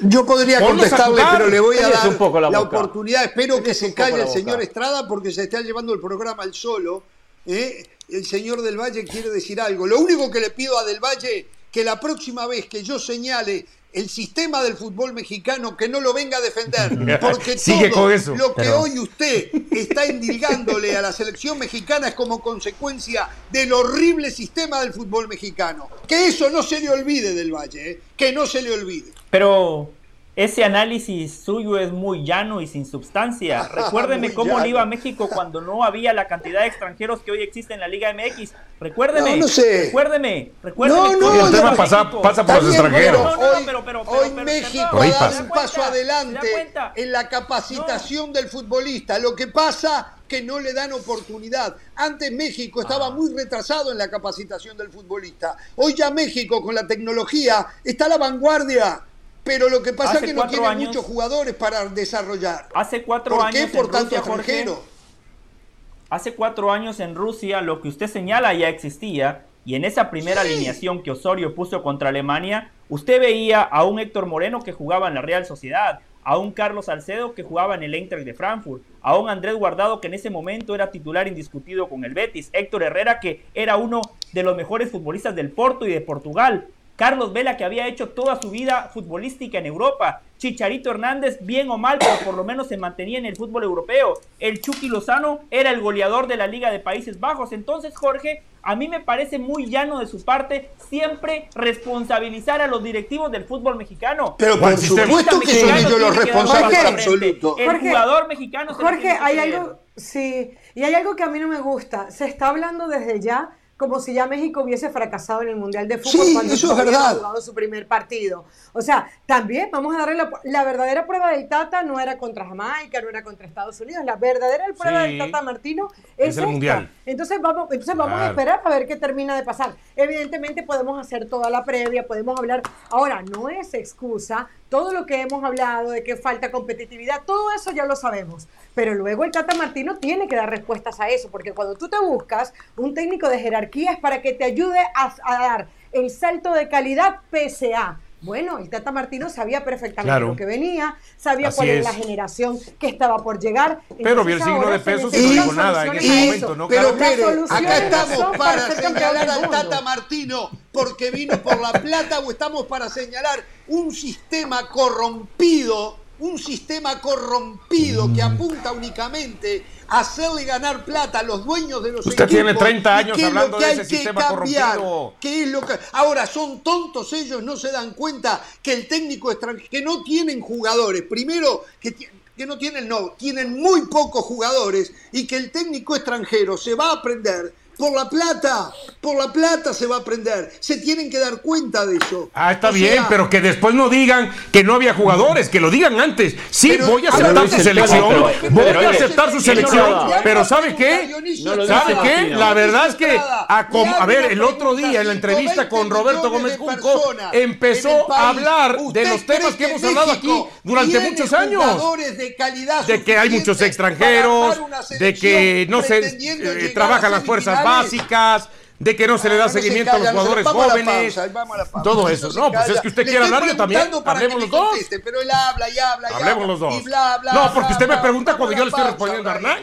A: Yo podría contestarle, pero le voy a dar un poco la, oportunidad. Espero que se calle el señor Estrada porque se está llevando el programa al solo. ¿eh? El señor Del Valle quiere decir algo. Lo único que le pido a Del Valle, que la próxima vez que yo señale el sistema del fútbol mexicano que no lo venga a defender, <laughs> porque todo lo que hoy usted está indilgándole a la selección mexicana es como consecuencia del horrible sistema del fútbol mexicano. Que eso no se le olvide del Valle, ¿eh? que no se le olvide.
C: Pero ese análisis suyo es muy llano y sin sustancia. <laughs> Recuérdeme cómo le iba a México cuando no había la cantidad de extranjeros que hoy existe en la Liga MX. Recuérdeme. No, sé. Recuérdeme. Recuérdeme.
E: No, no, el tema pasa, pasa, por los extranjeros.
A: hoy, pero, pero, hoy México dado un paso adelante en la capacitación del futbolista. Lo que pasa que no le dan oportunidad. Antes México estaba ah. muy retrasado en la capacitación del futbolista. Hoy ya México con la tecnología está a la vanguardia. Pero lo que pasa es que no tiene muchos jugadores para desarrollar.
C: Hace cuatro
A: ¿Por
C: años.
A: Qué? Por tanto extranjero.
C: Hace cuatro años en Rusia lo que usted señala ya existía. Y en esa primera alineación que Osorio puso contra Alemania, usted veía a un Héctor Moreno que jugaba en la Real Sociedad, a un Carlos Salcedo que jugaba en el Eintracht de Frankfurt, a un Andrés Guardado que en ese momento era titular indiscutido con el Betis, Héctor Herrera que era uno de los mejores futbolistas del Porto y de Portugal, Carlos Vela, que había hecho toda su vida futbolística en Europa. Chicharito Hernández, bien o mal, pero por lo menos se mantenía en el fútbol europeo. El Chucky Lozano era el goleador de la Liga de Países Bajos. Entonces, Jorge, a mí me parece muy llano de su parte siempre responsabilizar a los directivos del fútbol mexicano.
A: Pero por supuesto que son ellos los responsables absolutos.
C: El jugador mexicano.
D: Jorge, hay algo, sí, y hay algo que a mí no me gusta. Se está hablando desde ya como si ya México hubiese fracasado en el Mundial de Fútbol
A: cuando eso es verdad.
D: jugado su primer partido. O sea, también vamos a darle la, verdadera prueba del Tata no era contra Jamaica, no era contra Estados Unidos, la verdadera prueba del Tata Martino es, el Mundial. Entonces vamos, entonces vamos a esperar a ver qué termina de pasar. Evidentemente podemos hacer toda la previa, podemos hablar. Ahora, no es excusa todo lo que hemos hablado de que falta competitividad, todo eso ya lo sabemos. Pero luego el Tata Martino tiene que dar respuestas a eso, porque cuando tú te buscas un técnico de jerarquía es para que te ayude a, dar el salto de calidad PSA. Bueno, el Tata Martino sabía perfectamente lo que venía, sabía cuál era la generación que estaba por llegar.
E: Pero vi el signo de pesos y no dijo nada en ese momento, ¿no?
A: Pero acá estamos para señalar al Tata Martino porque vino por la plata o estamos para señalar un sistema corrompido un sistema corrompido que apunta únicamente a hacerle ganar plata a los dueños de los
E: Usted tiene 30 años hablando de ese sistema corrompido.
A: ¿Qué es lo que... Ahora, son tontos ellos, no se dan cuenta que el técnico extranjero, que no tienen jugadores, primero que, que no tienen, no, tienen muy pocos jugadores y que el técnico extranjero se va a aprender por la plata, por la plata se va a aprender. Se tienen que dar cuenta de eso.
E: Ah, está bien, pero que después no digan que no había jugadores, que lo digan antes. Sí, voy a aceptar su selección, voy a aceptar su selección, pero ¿sabe qué? ¿Sabe qué? La verdad es que, a, ver, el otro día en la entrevista con Roberto Gómez Junco, empezó a hablar de los temas que hemos hablado aquí durante muchos años. De que hay muchos extranjeros, de que no se eh, trabajan las fuerzas básicas, de que no se le da seguimiento a los jugadores jóvenes. todo eso. No, pues es que usted quiere hablar, yo también. Hablemos los dos.
A: Pero él habla y habla y
E: Hablemos los dos. no, porque usted me pregunta cuando yo le estoy respondiendo a Hernán.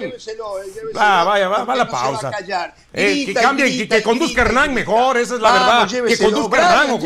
E: Ah, vaya, va, va la pausa. Eh, que cambie, que, conduzca Hernán mejor, esa es la verdad. Que conduzca Hernán.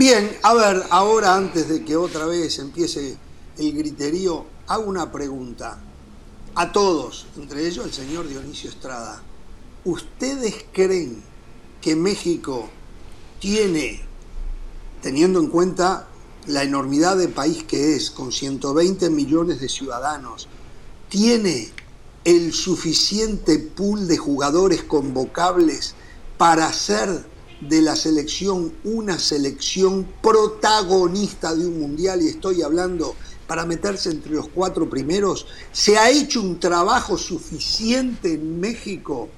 A: Bien, a ver, ahora antes de que otra vez empiece el griterío, hago una pregunta a todos, entre ellos el señor Dionisio Estrada. ¿Ustedes creen que México tiene, teniendo en cuenta la enormidad de país que es, con 120 millones de ciudadanos, tiene el suficiente pool de jugadores convocables para hacer de la selección una selección protagonista de un mundial, y estoy hablando para meterse entre los cuatro primeros, ¿se ha hecho un trabajo suficiente en México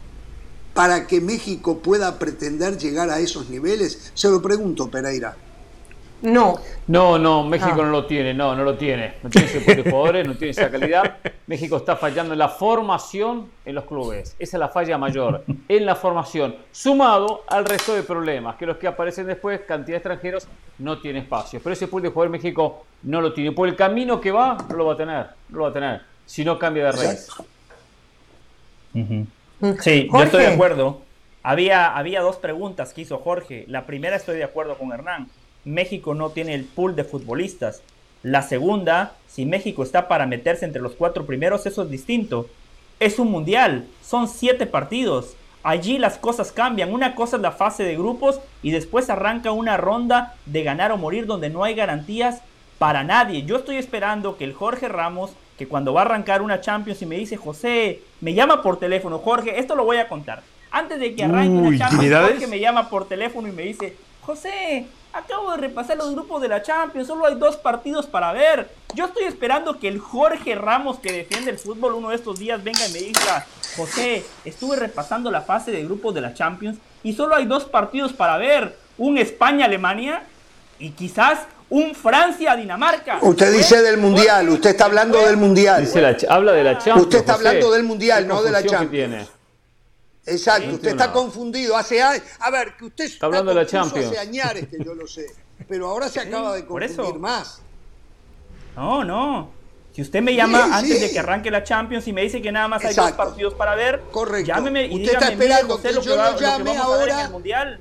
A: para que México pueda pretender llegar a esos niveles? Se lo pregunto, Pereira.
D: No.
B: No, no, México no lo tiene, no, no lo tiene. No tiene ese tipo de jugadores, no tiene esa calidad. <laughs> México está fallando en la formación en los clubes. Esa es la falla mayor, en la formación, sumado al resto de problemas, que los que aparecen después, cantidad de extranjeros, no tiene espacio. Pero ese pool de jugador México no lo tiene. Por el camino que va, no lo va a tener, no lo va a tener, si no cambia de raíz.
C: Sí, yo estoy de acuerdo. Había, había dos preguntas que hizo Jorge. La primera estoy de acuerdo con Hernán. México no tiene el pool de futbolistas. La segunda, si México está para meterse entre los cuatro primeros, eso es distinto. Es un mundial, son siete partidos. Allí las cosas cambian. Una cosa es la fase de grupos y después arranca una ronda de ganar o morir donde no hay garantías para nadie. Yo estoy esperando que el Jorge Ramos, que cuando va a arrancar una Champions y me dice, José, me llama por teléfono, Jorge, esto lo voy a contar. Antes de que arranque una Champions, Jorge me llama por teléfono y me dice, José, Acabo de repasar los grupos de la Champions, solo hay dos partidos para ver. Yo estoy esperando que el Jorge Ramos que defiende el fútbol uno de estos días venga y me diga, José, estuve repasando la fase de grupos de la Champions y solo hay dos partidos para ver, un España-Alemania y quizás un Francia-Dinamarca.
A: Usted dice del Mundial, usted está hablando del Mundial.
B: habla de la Champions.
A: Usted está hablando del Mundial, no de la Champions. Exacto, usted está confundido. Hace a ver, que usted
B: está hablando de la Champions.
A: Hace añares que yo lo sé, pero ahora se acaba de confundir más.
C: No, no. Si usted me llama antes de que arranque la Champions y me dice que nada más hay dos partidos para ver,
A: Correcto.
C: llámeme y
A: usted
C: dígame,
A: está esperando que,
C: lo
A: yo lo llame ahora.
C: En el mundial.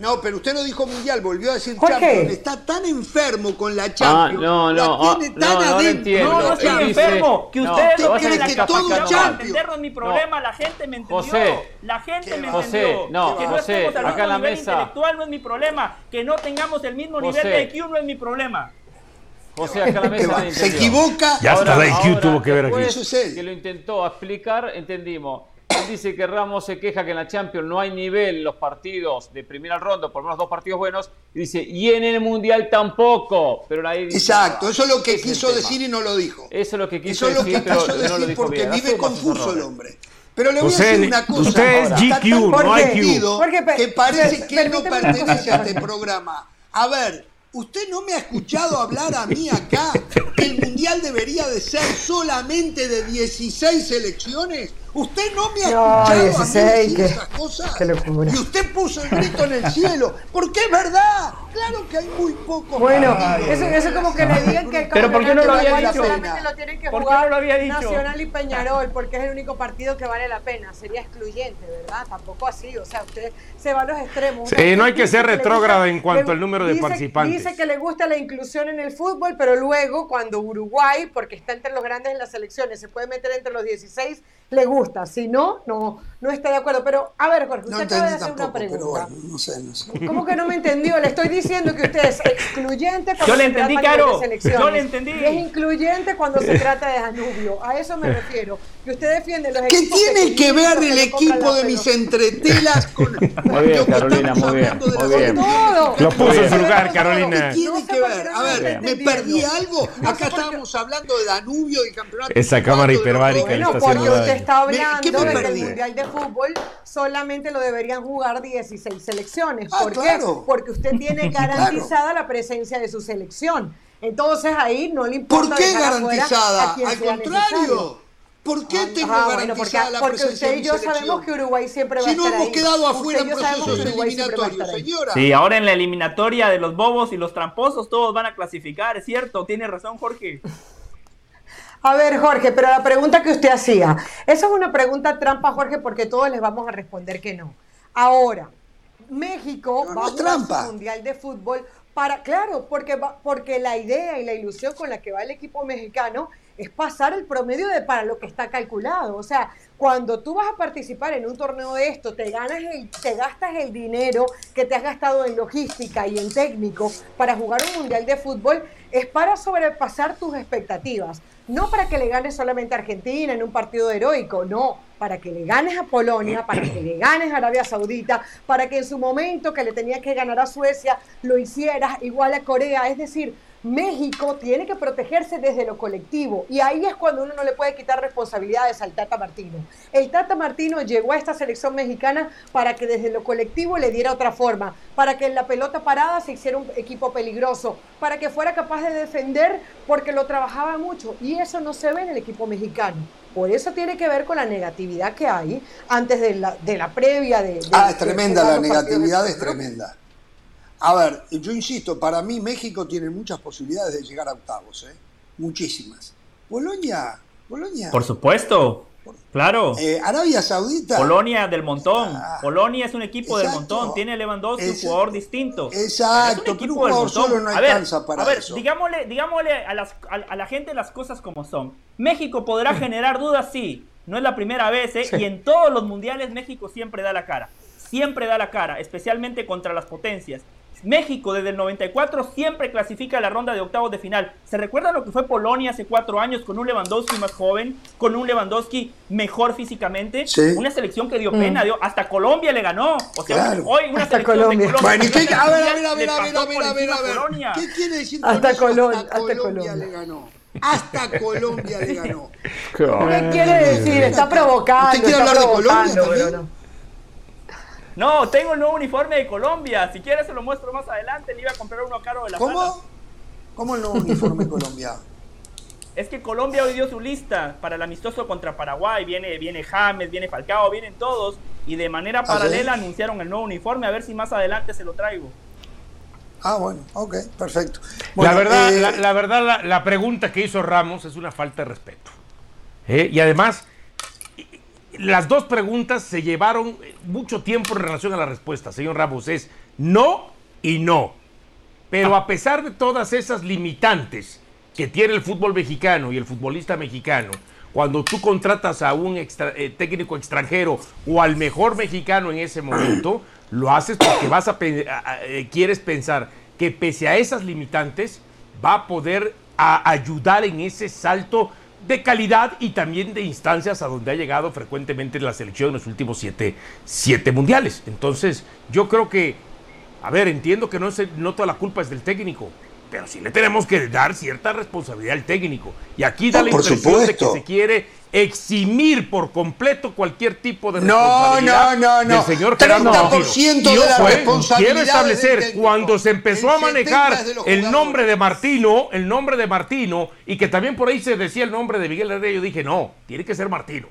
A: No, pero usted no dijo mundial, volvió a decir Champions. Está tan enfermo con la Champions.
B: Ah, no, no,
A: la tiene tan
B: no, no,
A: adentro.
C: No, no estoy enfermo. Que usted
A: no, cree que todo Champions.
C: entenderlo es mi problema. La gente me entendió.
B: José,
C: la gente me
B: José,
C: entendió.
B: no,
C: que no
B: José,
C: estemos al
B: acá en la
C: nivel
B: mesa.
C: intelectual no es mi problema. Que no tengamos el mismo nivel
B: José.
C: de IQ no es mi problema.
B: José, acá en la <laughs> mesa
A: Se equivoca.
E: Ya hasta la IQ tuvo que ver aquí.
A: es.
B: Que lo intentó explicar, entendimos. Él dice que Ramos se queja que en la Champions no hay nivel en los partidos de primera ronda, por lo menos dos partidos buenos. Y dice, y en el Mundial tampoco. Pero dice,
A: Exacto, eso es lo que quiso decir y no lo dijo.
B: Eso es lo que quiso
A: Eso es lo
B: decir,
A: que
B: pero
A: quiso
B: no lo
A: decir
B: dijo
A: porque
B: bien.
A: vive confuso el hombre. Pero le voy a decir una cosa.
E: usted es GQ, no
D: IQ. Pe-
A: que parece que no
D: permíteme una
A: pertenece a este programa. A ver, usted no me ha escuchado hablar a mí acá que <laughs> el mundial debería de ser solamente de 16 selecciones. Usted no me ha
D: No,
A: escuchado a
D: 16,
A: mí decir esas cosas.
D: locura.
A: Y usted puso el grito en el cielo. Porque es verdad. Claro que hay muy pocos.
D: Bueno, eso, eso es como que le digan que el
C: Pero ¿por qué no lo había dicho?
D: solamente lo tienen que
C: ¿Por qué
D: jugar
C: no lo había dicho?
D: Nacional y Peñarol, porque es el único partido que vale la pena. Sería excluyente, ¿verdad? Tampoco así, o sea, usted se va a los extremos.
E: Sí, no hay que ser retrógrada en cuanto
D: le-
E: al número de
D: dice-
E: participantes.
D: Dice que le gusta la inclusión en el fútbol, pero luego cuando Uruguay, porque está entre los grandes en las selecciones, se puede meter entre los 16, le gusta. Si no, no, no está de acuerdo. Pero, a ver, Jorge,
A: No
D: usted acaba de hacer una
A: tampoco, pero
D: pregunta.
A: bueno, no sé, no sé.
D: ¿Cómo que no me entendió? Le estoy diciendo que usted es excluyente cuando
C: Yo le
D: se
C: entendí,
D: trata de
C: Caro.
D: selecciones.
C: Yo le entendí.
D: Y es incluyente cuando se trata de Danubio. A eso me refiero. Que usted defiende los
A: ¿Qué tiene que ver el
D: le
A: equipo de mis entretelas con
B: Muy bien, Carolina, muy bien,
A: de
B: muy bien.
D: Todo.
E: Lo puso en su lugar,
A: ¿Qué
E: Carolina.
A: tiene
D: No sé
A: que ver?
D: qué
A: A
D: me
A: ver,
D: está
A: ¿me perdí algo? Acá
D: qué-
A: estábamos hablando de Danubio y campeonato.
E: Esa cámara hiperbárica
D: Bueno,
E: está
D: porque
E: haciendo
D: está hablando
A: ¿qué me
D: de que el? Mundial de Fútbol solamente lo deberían jugar 16 selecciones.
A: Ah,
D: ¿Por
A: claro.
D: qué? Porque usted tiene <laughs> garantizada la presencia de su selección. Entonces ahí no le importa
A: ¿Por qué garantizada?
D: a quien
A: Al
D: sea
A: contrario.
D: necesario.
A: ¿Por qué tengo
D: Ah, bueno, porque,
A: garantizada la
D: porque
A: presencia
D: usted y yo sabemos que Uruguay siempre va
A: Si
D: a
A: no
D: estar
A: hemos
D: ahí.
A: quedado
D: Usted
A: afuera
D: y
A: en procesos eliminatorios, señora.
C: Sí, ahora en la eliminatoria de los bobos y los tramposos todos van a clasificar, es cierto, tiene razón Jorge.
D: A ver, Jorge, pero la pregunta que usted hacía, esa es una pregunta trampa, Jorge, porque todos les vamos a responder que no. Ahora, México
A: No,
D: va a
A: trampa.
D: su mundial de fútbol para, claro, porque va- porque la idea y la ilusión con la que va el equipo mexicano es pasar el promedio de para lo que está calculado. O sea, cuando tú vas a participar en un torneo de esto, te ganas el, te gastas el dinero que te has gastado en logística y en técnico para jugar un mundial de fútbol, es para sobrepasar tus expectativas. No para que le ganes solamente a Argentina en un partido heroico, no, para que le ganes a Polonia, para que le ganes a Arabia Saudita, para que en su momento que le tenía que ganar a Suecia lo hicieras igual a Corea. Es decir, México tiene que protegerse desde lo colectivo y ahí es cuando uno no le puede quitar responsabilidades al Tata Martino. El Tata Martino llegó a esta selección mexicana para que desde lo colectivo le diera otra forma, para que en la pelota parada se hiciera un equipo peligroso, para que fuera capaz de defender porque lo trabajaba mucho y eso no se ve en el equipo mexicano. Por eso tiene que ver con la negatividad que hay antes de la, de la previa de... de-
A: Ah, es tremenda, la negatividad es tremenda. A ver, yo insisto, para mí México tiene muchas posibilidades de llegar a octavos, ¿eh? Muchísimas. Polonia, Polonia,
C: Por supuesto, claro.
A: eh, Arabia Saudita.
C: Polonia del montón.
A: Ah.
C: Polonia es un equipo del montón. Tiene Lewandowski, un
A: Exacto.
C: jugador distinto.
A: Exacto,
C: Es un equipo
A: un
C: del montón.
A: solo no
C: A ver,
A: para
C: a ver,
A: eso.
C: digámosle, digámosle a, las- a- a la gente las cosas como son. México podrá <laughs> generar dudas, sí. No es la primera vez, ¿eh? Y en todos los mundiales México siempre da la cara. Siempre da la cara, especialmente contra las potencias. México desde el 94 siempre clasifica a la ronda de octavos de final. ¿Se recuerdan lo que fue Polonia hace cuatro años con un Lewandowski más joven, con un Lewandowski mejor físicamente?
A: Sí.
C: Una selección que dio pena, dio, hasta Colombia le ganó. O sea,
A: Claro.
C: hoy una
D: Hasta
C: selección
D: Colombia.
C: de Colombia.
A: Bueno, ¿y qué-
C: que
A: a ver, a
C: le
A: ver, a ver, a ver,
C: pasó
A: a ver,
C: por
A: a ver,
C: encima
A: a ver.
C: Polonia.
A: ¿Qué quiere decir con
D: Hasta
A: eso? Hasta
D: hasta
A: Colombia
D: Colombia.
A: le ganó. Hasta Colombia le ganó. <laughs>
D: ¿Qué quiere decir? Está provocando.
A: ¿Usted quiere
D: está
A: hablar de Colombia también?
D: No.
C: Tengo el nuevo uniforme de Colombia. Si quieres se lo muestro más adelante. Le iba a comprar uno caro de la.
A: ¿Cómo? ¿Cómo el nuevo uniforme de Colombia?
C: Es que Colombia hoy dio su lista para el amistoso contra Paraguay. Viene, viene James, viene Falcao, vienen todos. Y de manera
A: ¿Ah,
C: paralela anunciaron el nuevo uniforme. A ver si más adelante se lo traigo.
A: Ah, bueno, ok, perfecto.
E: la verdad,
A: eh,
E: la, la verdad la, la pregunta que hizo Ramos es una falta de respeto. ¿Eh? Y además, las dos preguntas se llevaron mucho tiempo en relación a la respuesta, señor Ramos. Es no y no. Pero a pesar de todas esas limitantes que tiene el fútbol mexicano y el futbolista mexicano, cuando tú contratas a un eh, técnico extranjero o al mejor mexicano en ese momento, <clears throat> lo haces porque vas a- eh, quieres pensar que pese a esas limitantes va a poder a- ayudar en ese salto de calidad y también de instancias a donde ha llegado frecuentemente la selección en los últimos siete, siete mundiales. Entonces, yo creo que a ver, entiendo que no, es no toda la culpa es del técnico, pero sí le tenemos que dar cierta responsabilidad al técnico. Y aquí da
A: No,
E: la impresión de que se quiere eximir por completo cualquier tipo de
A: No,
E: responsabilidad
A: no, no, no.
E: del señor Gerardo
A: 30%
E: Martino.
A: de la
E: ojo, eh,
A: responsabilidad
E: Quiero establecer, cuando se empezó a manejar
A: 70 es de los
E: el nombre de Martino, el nombre de Martino, y que también por ahí se decía el nombre de Miguel Herrera, yo dije, no, tiene que ser Martino.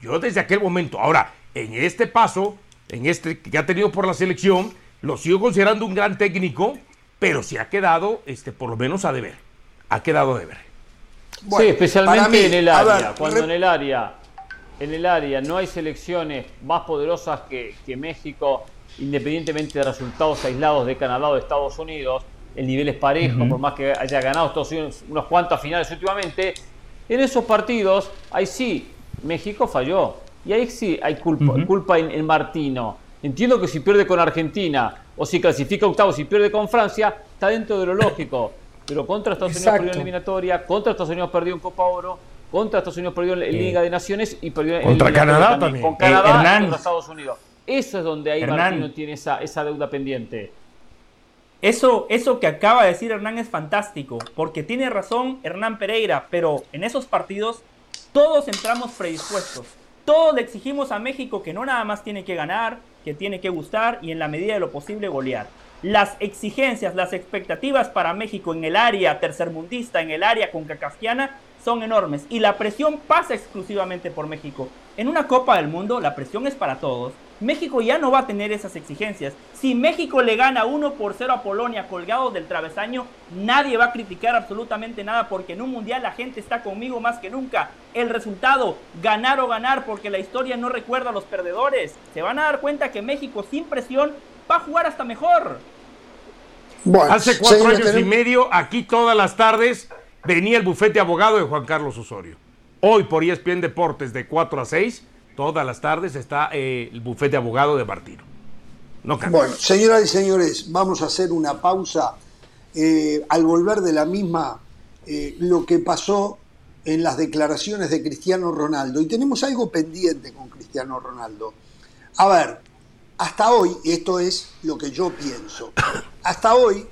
E: Yo desde aquel momento, ahora, en este paso, en este que ha tenido por la selección, lo sigo considerando un gran técnico, pero se ha quedado, este, por lo menos a deber. Ha quedado a deber.
A: Bueno,
B: sí, especialmente
A: mí,
B: en el área.
A: ver,
B: cuando en el área, en el área no hay selecciones más poderosas que, que México, independientemente de resultados aislados de Canadá o de Estados Unidos, el nivel es parejo, por más que haya ganado Estados Unidos unas cuantas finales últimamente. En esos partidos, ahí sí, México falló. Y ahí sí hay culpa, culpa en, en Martino. Entiendo que si pierde con Argentina o si clasifica octavos y pierde con Francia, está dentro de lo lógico. Pero contra Estados Unidos
D: Exacto.
B: perdió en eliminatoria, contra Estados Unidos perdió en Copa Oro, contra Estados Unidos perdió en, Liga de Naciones y perdió en
E: Contra Canadá también.
B: Con
C: Eh,
B: Canadá y
C: Hernán.
B: contra Estados Unidos. Eso es donde ahí
C: Hernán.
B: Martino tiene esa, esa deuda pendiente.
C: Eso, eso que acaba de decir Hernán es fantástico, porque tiene razón Hernán Pereira, pero en esos partidos todos entramos predispuestos. Todos le exigimos a México que no nada más tiene que ganar, que tiene que gustar y en la medida de lo posible golear. Las exigencias, las expectativas para México en el área tercermundista, en el área concacafquiana, son enormes y la presión pasa exclusivamente por México. En una Copa del Mundo la presión es para todos. México ya no va a tener esas exigencias. Si México le gana 1 por 0 a Polonia colgado del travesaño, nadie va a criticar absolutamente nada porque en un mundial la gente está conmigo más que nunca. El resultado, ganar o ganar porque la historia no recuerda a los perdedores. Se van a dar cuenta que México sin presión va a jugar hasta mejor.
E: Hace cuatro años y medio, aquí todas las tardes, venía el bufete abogado de Juan Carlos Osorio. Hoy por ESPN Deportes de 4 a 6, todas las tardes está eh, el bufete abogado de Martino.
A: No bueno, señoras y señores, vamos a hacer una pausa. Eh, al volver de la misma, eh, lo que pasó en las declaraciones de Cristiano Ronaldo. Y tenemos algo pendiente con Cristiano Ronaldo. A ver, hasta hoy, esto es lo que yo pienso, <coughs> hasta hoy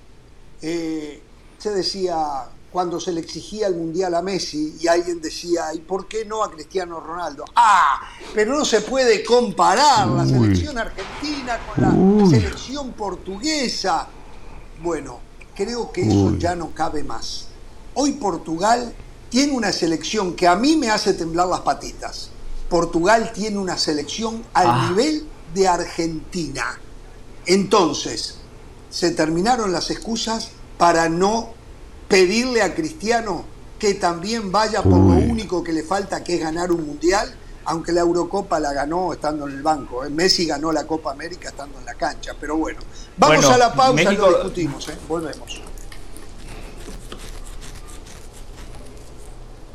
A: se decía cuando se le exigía el Mundial a Messi y alguien decía, ¿y por qué no a Cristiano Ronaldo? Ah, pero no se puede comparar la selección argentina con la selección portuguesa. Bueno, creo que eso ya no cabe más. Hoy Portugal tiene una selección que a mí me hace temblar las patitas. Portugal tiene una selección al ah. nivel de Argentina. Entonces, se terminaron las excusas para no pedirle a Cristiano que también vaya por lo único que le falta, que es ganar un mundial, aunque la Eurocopa la ganó estando en el banco. ¿eh? Messi ganó la Copa América estando en la cancha, pero bueno. Vamos a la pausa y lo discutimos, ¿eh? volvemos.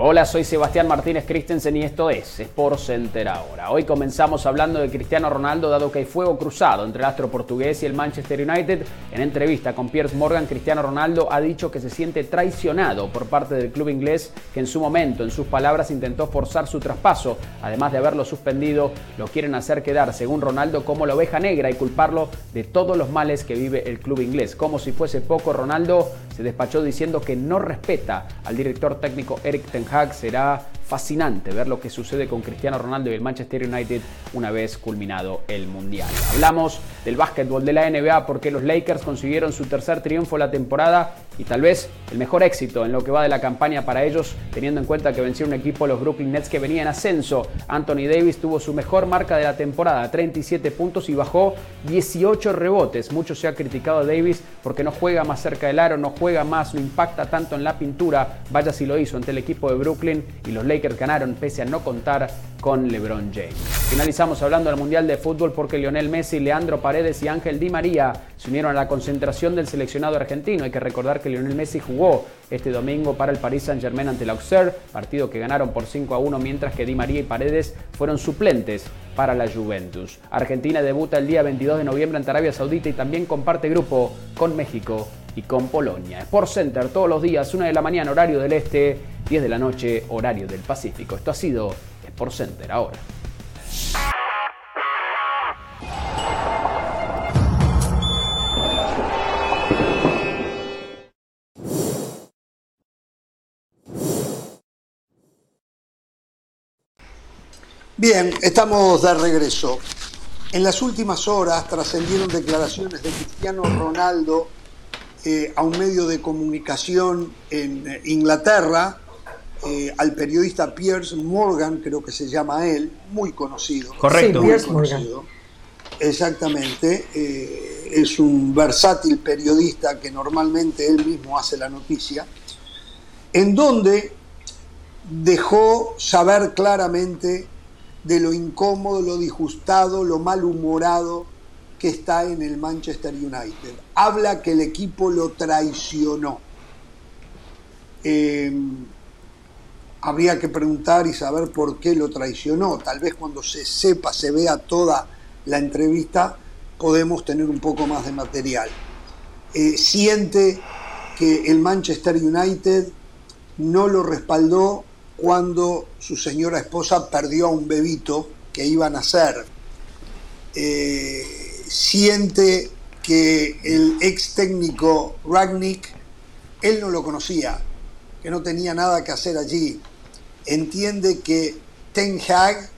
F: Hola, soy Sebastián Martínez Christensen y esto es Sport Center ahora. Hoy comenzamos hablando de Cristiano Ronaldo dado que hay fuego cruzado entre el astro portugués y el Manchester United. En entrevista con Piers Morgan, Cristiano Ronaldo ha dicho que se siente traicionado por parte del club inglés que en su momento, en sus palabras, intentó forzar su traspaso. Además de haberlo suspendido, lo quieren hacer quedar, según Ronaldo, como la oveja negra y culparlo de todos los males que vive el club inglés. Como si fuese poco, Ronaldo se despachó diciendo que no respeta al director técnico Eric Ten Será fascinante ver lo que sucede con Cristiano Ronaldo y el Manchester United una vez culminado el Mundial. Hablamos del básquetbol de la NBA porque los Lakers consiguieron su tercer triunfo la temporada y tal vez el mejor éxito en lo que va de la campaña para ellos, teniendo en cuenta que vencieron un equipo los Brooklyn Nets que venía en ascenso. Anthony Davis tuvo su mejor marca de la temporada, 37 puntos y bajó 18 rebotes. Mucho se ha criticado a Davis porque no juega más cerca del aro, no juega más, no impacta tanto en la pintura. Vaya si lo hizo ante el equipo de Brooklyn y los Lakers ganaron pese a no contar con LeBron James. Finalizamos hablando del Mundial de Fútbol porque Lionel Messi, Leandro Paredes y Ángel Di María se unieron a la concentración del seleccionado argentino. Hay que recordar que Lionel Messi jugó este domingo para el Paris Saint-Germain ante el Auxerre, partido que ganaron por 5 a 1, mientras que Di María y Paredes fueron suplentes para la Juventus. Argentina debuta el día 22 de noviembre ante Arabia Saudita y también comparte grupo con México y con Polonia. Sport Center todos los días, 1 de la mañana, horario del este, 10 de la noche, horario del Pacífico. Esto ha sido Sport Center ahora.
A: Bien, estamos de regreso. En las últimas horas trascendieron declaraciones de Cristiano Ronaldo eh, a un medio de comunicación en eh, Inglaterra, eh, al periodista Piers Morgan, creo que se llama él, muy conocido.
C: Correcto.
A: Piers Morgan. Exactamente. es un versátil periodista que normalmente él mismo hace la noticia, en donde dejó saber claramente de lo incómodo, lo disgustado, lo malhumorado que está en el Manchester United. Habla que el equipo lo traicionó. Eh, habría que preguntar y saber por qué lo traicionó. Tal vez cuando se sepa, se vea toda la entrevista, podemos tener un poco más de material. Eh, siente que el Manchester United no lo respaldó cuando su señora esposa perdió a un bebito que iba a nacer. Eh, siente que el ex técnico Ragnick él no lo conocía, que no tenía nada que hacer allí. Entiende que Ten Hag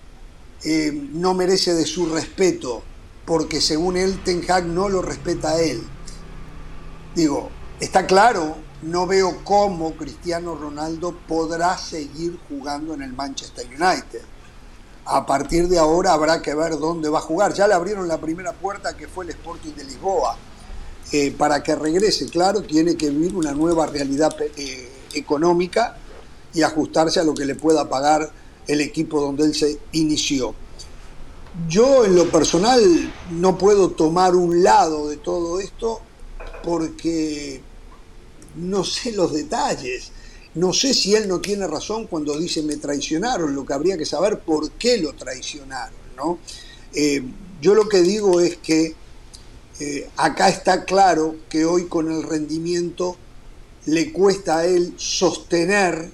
A: eh, no merece de su respeto, porque según él, Ten Hag no lo respeta a él. Digo, está claro, no veo cómo Cristiano Ronaldo podrá seguir jugando en el Manchester United. A partir de ahora habrá que ver dónde va a jugar. Ya le abrieron la primera puerta que fue el Sporting de Lisboa. Eh, para que regrese, claro, tiene que vivir una nueva realidad eh, económica y ajustarse a lo que le pueda pagar el equipo donde él se inició. Yo en lo personal no puedo tomar un lado de todo esto porque no sé los detalles. No sé si él no tiene razón cuando dice me traicionaron, lo que habría que saber por qué lo traicionaron. ¿no? Eh, yo lo que digo es que eh, acá está claro que hoy con el rendimiento le cuesta a él sostener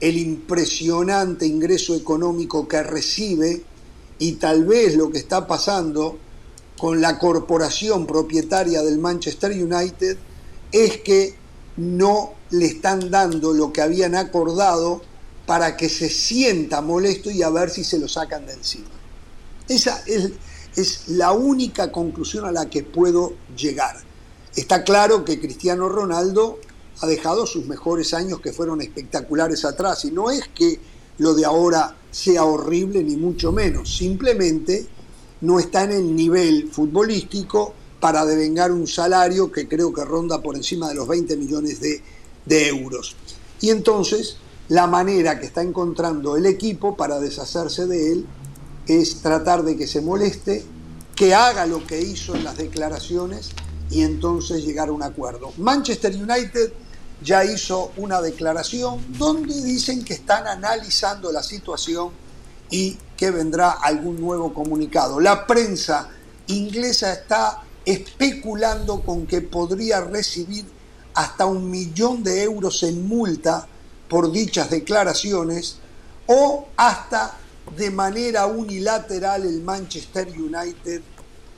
A: el impresionante ingreso económico que recibe y tal vez lo que está pasando con la corporación propietaria del Manchester United es que no le están dando lo que habían acordado para que se sienta molesto y a ver si se lo sacan de encima. Esa es, es la única conclusión a la que puedo llegar. Está claro que Cristiano Ronaldo ha dejado sus mejores años que fueron espectaculares atrás y no es que lo de ahora sea horrible ni mucho menos, simplemente no está en el nivel futbolístico para devengar un salario que creo que ronda por encima de los 20 millones de, de euros. Y entonces la manera que está encontrando el equipo para deshacerse de él es tratar de que se moleste, que haga lo que hizo en las declaraciones y entonces llegar a un acuerdo. Manchester United ya hizo una declaración donde dicen que están analizando la situación y que vendrá algún nuevo comunicado. La prensa inglesa está especulando con que podría recibir hasta un millón de euros en multa por dichas declaraciones o hasta de manera unilateral el Manchester United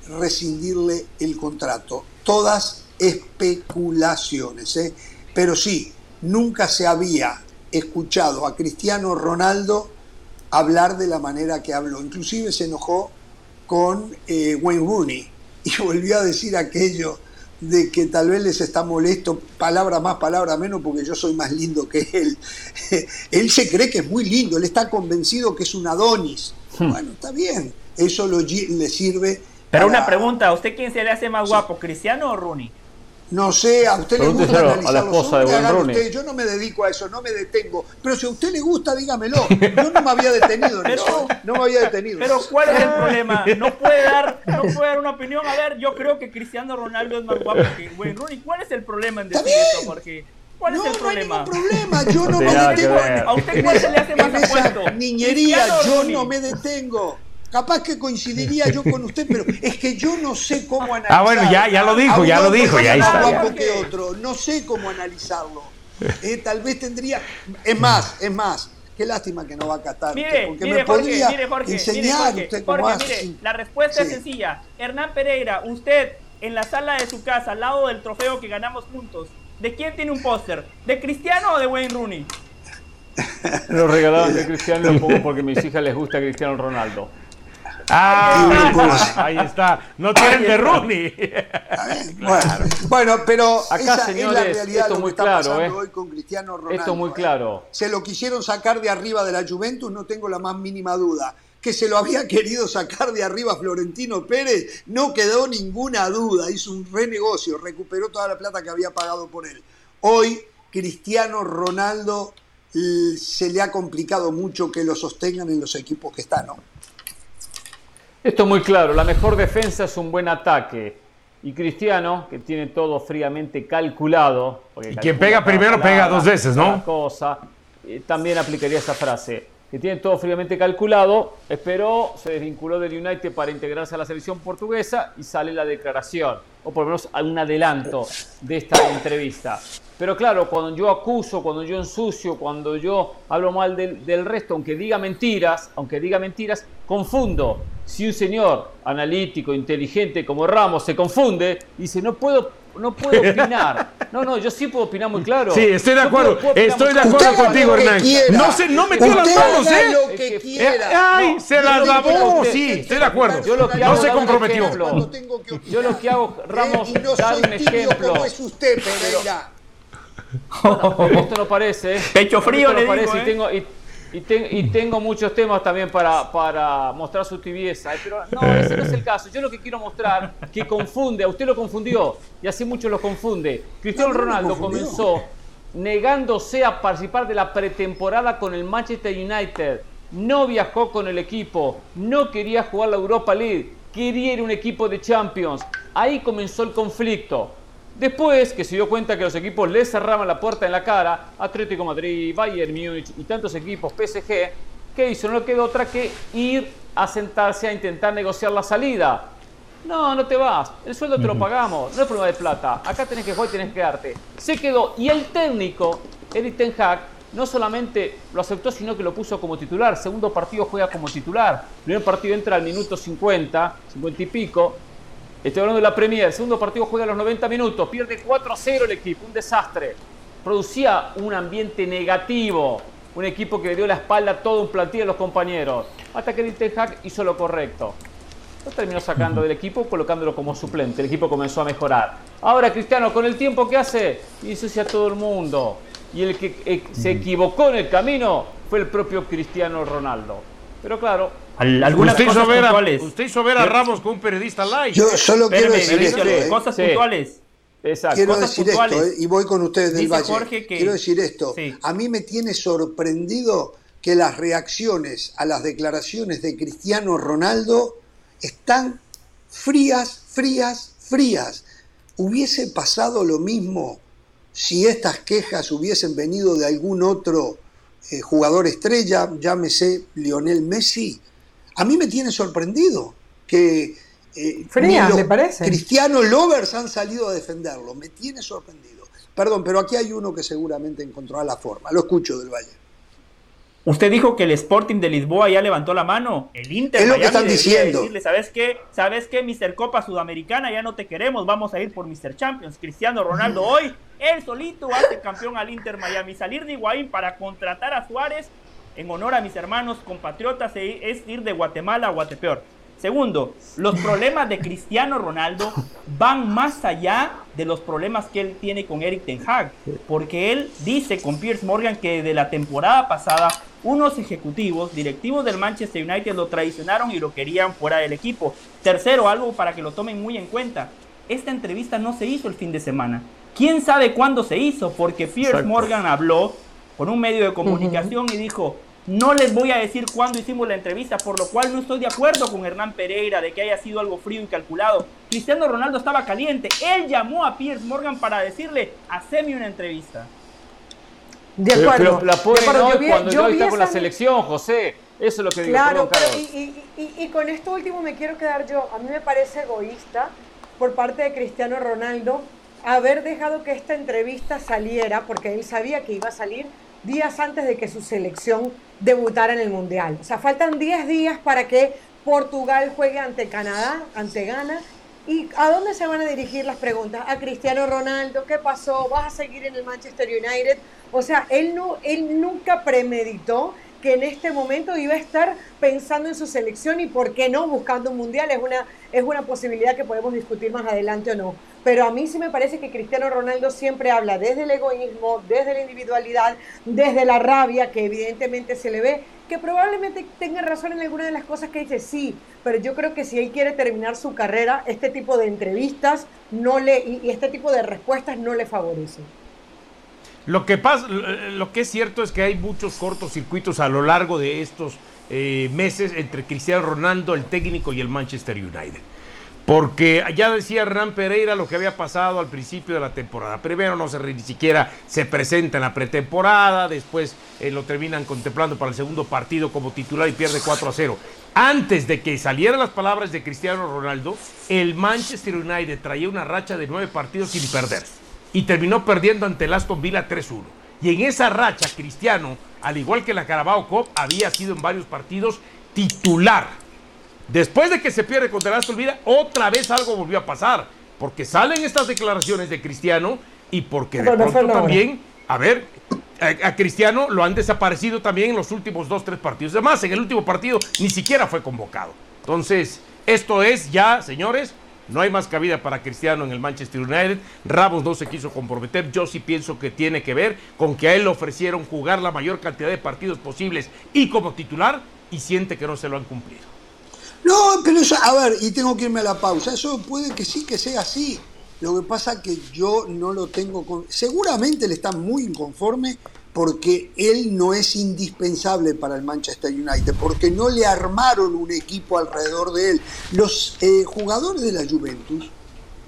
A: rescindirle el contrato. Todas especulaciones. ¿eh? Pero sí, nunca se había escuchado a Cristiano Ronaldo hablar de la manera que habló. Inclusive se enojó con eh, Wayne Rooney y volvió a decir aquello de que tal vez les está molesto, palabra más, palabra menos, porque yo soy más lindo que él. <laughs> él se cree que es muy lindo, él está convencido que es un Adonis. Hmm. Bueno, está bien, eso lo, le sirve.
C: Pero una pregunta, ¿a usted quién se le hace más guapo, Cristiano o Rooney?
A: No sé, a usted le gusta analizar a la esposa de Yo no me dedico a eso, no me detengo. Pero si a usted le gusta, dígamelo. Yo no me había detenido en eso. No me había detenido.
C: Pero ¿cuál es el problema? No puede dar, no puede dar una opinión. A ver, yo creo que Cristiano Ronaldo es más guapo que Wayne Rooney. ¿Cuál es el problema en decir eso, Jorge? ¿Cuál es el problema?
A: No hay problema, yo no <laughs> me detengo.
C: ¿A usted cuál se le hace más apuesto?
A: Niñería, yo no me detengo. Capaz que coincidiría yo con usted, pero es que yo no sé cómo analizarlo.
E: Ah, bueno, ya, ya lo dijo, ya lo dijo, ya está.
A: que otro, no sé cómo analizarlo. Eh, tal vez tendría. Es más, es más. Qué lástima que no va a catar.
C: Mire, porque mire, me podría mire, Jorge, enseñar mire, usted cómo Mire, la respuesta es sencilla. Hernán Pereira, usted en la sala de su casa, al lado del trofeo que ganamos juntos, ¿de quién tiene un póster? ¿De Cristiano o de Wayne Rooney? <laughs>
B: Lo regalaron de Cristiano un <laughs> poco porque a mis hijas les gusta Cristiano Ronaldo.
E: Ah, ahí está. No tienen de Rooney. <laughs>
A: Bueno, pero Acá, esa señores, es la realidad esto muy claro, eh. hoy con Cristiano Ronaldo.
B: Esto muy ¿eh? claro.
A: Se lo quisieron sacar de arriba de la Juventus, no tengo la más mínima duda. Que se lo había <laughs> querido sacar de arriba Florentino Pérez, no quedó ninguna duda. Hizo un renegocio, recuperó toda la plata que había pagado por él. Hoy, Cristiano Ronaldo se le ha complicado mucho que lo sostengan en los equipos que están, ¿no?
B: Esto es muy claro, la mejor defensa es un buen ataque. Y Cristiano, que tiene todo fríamente calculado.
E: Y quien pega primero pega dos veces, ¿no?
B: Cosa, eh, también aplicaría esa frase. Que tiene todo fríamente calculado, esperó, se desvinculó del United para integrarse a la selección portuguesa y sale la declaración, o por lo menos un adelanto de esta entrevista. Pero claro, cuando yo acuso, cuando yo ensucio, cuando yo hablo mal del, del resto, aunque diga mentiras, aunque diga mentiras, confundo Si un señor analítico, inteligente como Ramos se confunde, dice, no puedo, no puedo <laughs> opinar. No, no, yo sí puedo opinar muy claro.
E: Sí, estoy de acuerdo.
B: puedo- puedo
E: Estoy de acuerdo contigo,
A: lo que
E: Hernán.
A: quiera.
E: No se, no metió las manos, ¿eh?
A: lo
B: Es
A: que quiera.
E: Ay,
A: No,
E: se las lavó, sí, estoy de acuerdo.
B: Yo lo que
E: No
B: hago
E: se comprometió.
A: tengo que opinar.
B: Yo lo que hago, Ramos,
A: Eh, y no
B: dar
A: soy
B: un ejemplo.
A: como es usted, Pereira.
B: Pero esto no parece. ¿eh?
C: Pecho frío,
B: Esto no
C: le
B: parece
C: digo,
B: y
C: ¿eh?
B: tengo, y, y ten- y tengo muchos temas también para, para mostrar su tibieza. ¿eh? Pero no, ese no es el caso. Yo lo que quiero mostrar, que confunde, a usted lo confundió, y así muchos lo confunde. Cristiano Ronaldo comenzó negándose a participar de la pretemporada con el Manchester United. No viajó con el equipo, no quería jugar la Europa League, quería ir a un equipo de Champions. Ahí comenzó el conflicto. Después que se dio cuenta que los equipos le cerraban la puerta en la cara, Atlético Madrid, Bayern Múnich y tantos equipos, PSG, ¿qué hizo? No quedó otra que ir a sentarse a intentar negociar la salida. No, no te vas. El sueldo te lo pagamos. No es problema de plata. Acá tenés que jugar y tenés que quedarte. Se quedó. Y el técnico, Eric Ten Hag, no solamente lo aceptó, sino que lo puso como titular. Segundo partido juega como titular. Primer partido entra al minuto 50, 50 y pico. Estoy hablando de la Premier. Segundo partido juega a los 90 minutos. Pierde 4 a 0 el equipo. Un desastre. Producía un ambiente negativo. Un equipo que le dio la espalda a todo un plantillo a los compañeros. Hasta que Ten Hag hizo lo correcto. Lo terminó sacando del equipo, colocándolo como suplente. El equipo comenzó a mejorar. Ahora, Cristiano, con el tiempo que hace, dice a todo el mundo. Y el que eh, se equivocó en el camino fue el propio Cristiano Ronaldo. Pero claro,
C: Al- algunas
E: Usted hizo,
C: cosas
E: ver a,
C: puntuales.
E: usted hizo ver a Ramos con un periodista live.
A: Yo solo quiero
C: Espérame,
A: decir esto, ¿eh?
C: cosas
B: Sí.
C: puntuales.
B: exacto.
A: Quiero
C: cosas
A: decir
C: puntuales.
A: esto, ¿eh? y voy con ustedes del
C: Dice
A: Valle.
C: Jorge que-
A: Quiero decir esto.
C: Sí.
A: A mí me tiene sorprendido que las reacciones a las declaraciones de Cristiano Ronaldo están frías, frías, frías. ¿Hubiese pasado lo mismo si estas quejas hubiesen venido de algún otro eh, jugador estrella, llámese Lionel Messi? A mí me tiene sorprendido que eh,
D: Frías,
A: ni los
D: ¿le parece?
A: Cristiano Lovers han salido a defenderlo. Me tiene sorprendido. Perdón, pero aquí hay uno que seguramente encontrará la forma. Lo escucho del Valle.
C: Usted dijo que el Sporting de Lisboa ya levantó la mano. El Inter
A: Es lo que
C: Miami
A: están
C: debería
A: diciendo.
C: decirle, ¿sabes qué? ¿Sabes qué, Mr. Copa Sudamericana? Ya no te queremos, vamos a ir por Mr. Champions. Cristiano Ronaldo <laughs> hoy, él solito hace campeón al Inter Miami. Salir de Higuaín para contratar a Suárez en honor a mis hermanos compatriotas e- es ir de Guatemala a Guatepeor. Segundo, los problemas de Cristiano Ronaldo van más allá de los problemas que él tiene con Eric Ten Hag, porque él dice con Piers Morgan que de la temporada pasada unos ejecutivos, directivos del Manchester United lo traicionaron y lo querían fuera del equipo. Tercero, algo para que lo tomen muy en cuenta, esta entrevista no se hizo el fin de semana. ¿Quién sabe cuándo se hizo? Porque
B: Exacto.
C: Morgan habló con un medio de comunicación y dijo, no les voy a decir cuándo hicimos la entrevista, por lo cual no estoy de acuerdo con Hernán Pereira de que haya sido algo frío y calculado. Cristiano Ronaldo estaba caliente. Él llamó a Piers Morgan para decirle, haceme una entrevista.
D: De
B: Pero,
D: acuerdo.
B: pero la
D: de
B: ponen
D: acuerdo.
B: hoy
D: Yo vi-
B: cuando
D: yo
B: ya
D: vi
B: está con la
D: esa-
B: selección, José. Eso es lo que digo.
D: Claro,
B: Perdón,
D: pero
B: Carlos.
D: y, y- y- y con esto último me quiero quedar yo. A mí me parece egoísta por parte de Cristiano Ronaldo haber dejado que esta entrevista saliera, porque él sabía que iba a salir días antes de que su selección debutara en el Mundial. O sea, faltan 10 días para que Portugal juegue ante Canadá, ante Ghana. ¿Y a dónde se van a dirigir las preguntas? A Cristiano Ronaldo, ¿qué pasó? ¿Vas a seguir en el Manchester United? O sea, él, no, él nunca premeditó que en este momento iba a estar pensando en su selección y por qué no buscando un mundial. Es una es una posibilidad que podemos discutir más adelante o no. Pero a mí sí me parece que Cristiano Ronaldo siempre habla desde el egoísmo desde la individualidad desde la rabia que evidentemente se le ve que probablemente tenga razón en alguna de las cosas que dice sí pero yo creo que si él quiere terminar su carrera este tipo de entrevistas no le y, y este tipo de respuestas no le favorece
E: Lo que pasa, lo que es cierto es que hay muchos cortocircuitos a lo largo de estos eh, meses entre Cristiano Ronaldo, el técnico, y el Manchester United. Porque ya decía Hernán Pereira lo que había pasado al principio de la temporada. Primero no se ni siquiera se presenta en la pretemporada, después eh, lo terminan contemplando para el segundo partido como titular y pierde 4 a 0. Antes de que salieran las palabras de Cristiano Ronaldo, el Manchester United traía una racha de nueve partidos sin perder y terminó perdiendo ante el Aston Villa 3-1. Y en esa racha, Cristiano, al igual que la Carabao Cup, había sido en varios partidos titular. Después de que se pierde contra el Aston Villa, otra vez algo volvió a pasar. Porque salen estas declaraciones de Cristiano y porque de pronto también, a ver, a, a, Cristiano lo han desaparecido también en los últimos dos, tres partidos. Además, en el último partido ni siquiera fue convocado. Entonces, esto es ya, señores, no hay más cabida para Cristiano en el Manchester United. Ramos no se quiso comprometer. Yo sí pienso que tiene que ver con que a él le ofrecieron jugar la mayor cantidad de partidos posibles y como titular y siente que no se lo han cumplido.
A: No, pero eso, a ver, y tengo que irme a la pausa. Eso puede que sí que sea así. Lo que pasa que yo no lo tengo con... Seguramente le está muy inconforme porque él no es indispensable para el Manchester United, porque no le armaron un equipo alrededor de él. Los eh, jugadores de la Juventus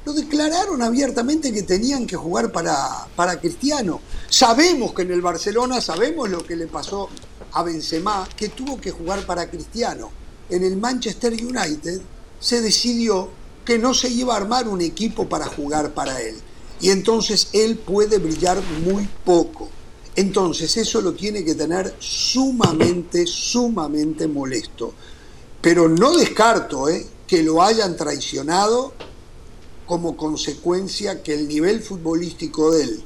A: lo declararon abiertamente que tenían que jugar para, para Cristiano. Sabemos que en el Barcelona, sabemos lo que le pasó a Benzema, que tuvo que jugar para Cristiano. En el Manchester United se decidió que no se iba a armar un equipo para jugar para él. Y entonces él puede brillar muy poco. Entonces eso lo tiene que tener sumamente, sumamente molesto. Pero no descarto ¿eh? que lo hayan traicionado como consecuencia que el nivel futbolístico de él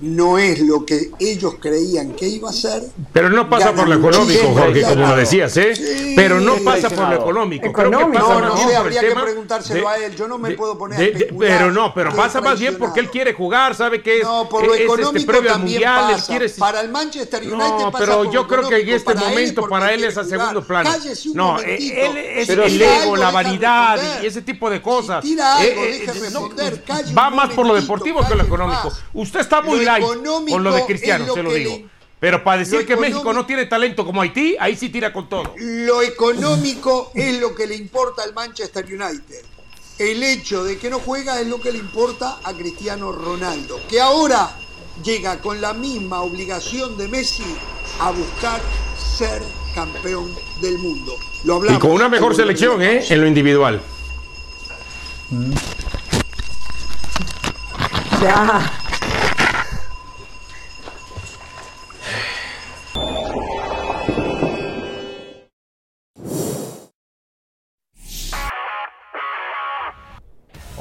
A: no es lo que ellos creían que iba a ser.
E: Pero no pasa por lo económico, Jorge, como lo decías, ¿eh? pero no pasa por lo económico. Creo que pasa
A: no, no sé, habría que preguntárselo a él. Yo no me puedo poner a especular
E: Pero no, pero pasa más bien porque él quiere jugar, sabe que es,
A: no, por lo
E: es
A: económico
E: este previo
A: también
E: mundial.
A: pasa.
E: Quiere...
A: Para el Manchester United
E: no,
A: pasa
E: pero yo creo que en
A: económico
E: este
A: para
E: momento para él es a segundo plano. No,
A: momentito.
E: él es el ego, la vanidad y ese tipo de cosas.
A: tira algo,
E: Eh, eh, Va más por lo deportivo que lo económico. Usted está muy Con lo de Cristiano,
A: lo
E: se lo digo.
A: le-
E: Pero para decir
A: lo
E: que México no tiene talento como Haití, ahí sí tira con todo.
A: Lo económico es lo que le importa al Manchester United. El hecho de que no juega es lo que le importa a Cristiano Ronaldo, que ahora llega con la misma obligación de Messi a buscar ser campeón del mundo. Lo
E: Y con una mejor selección, ¿eh? En lo individual.
D: Ya.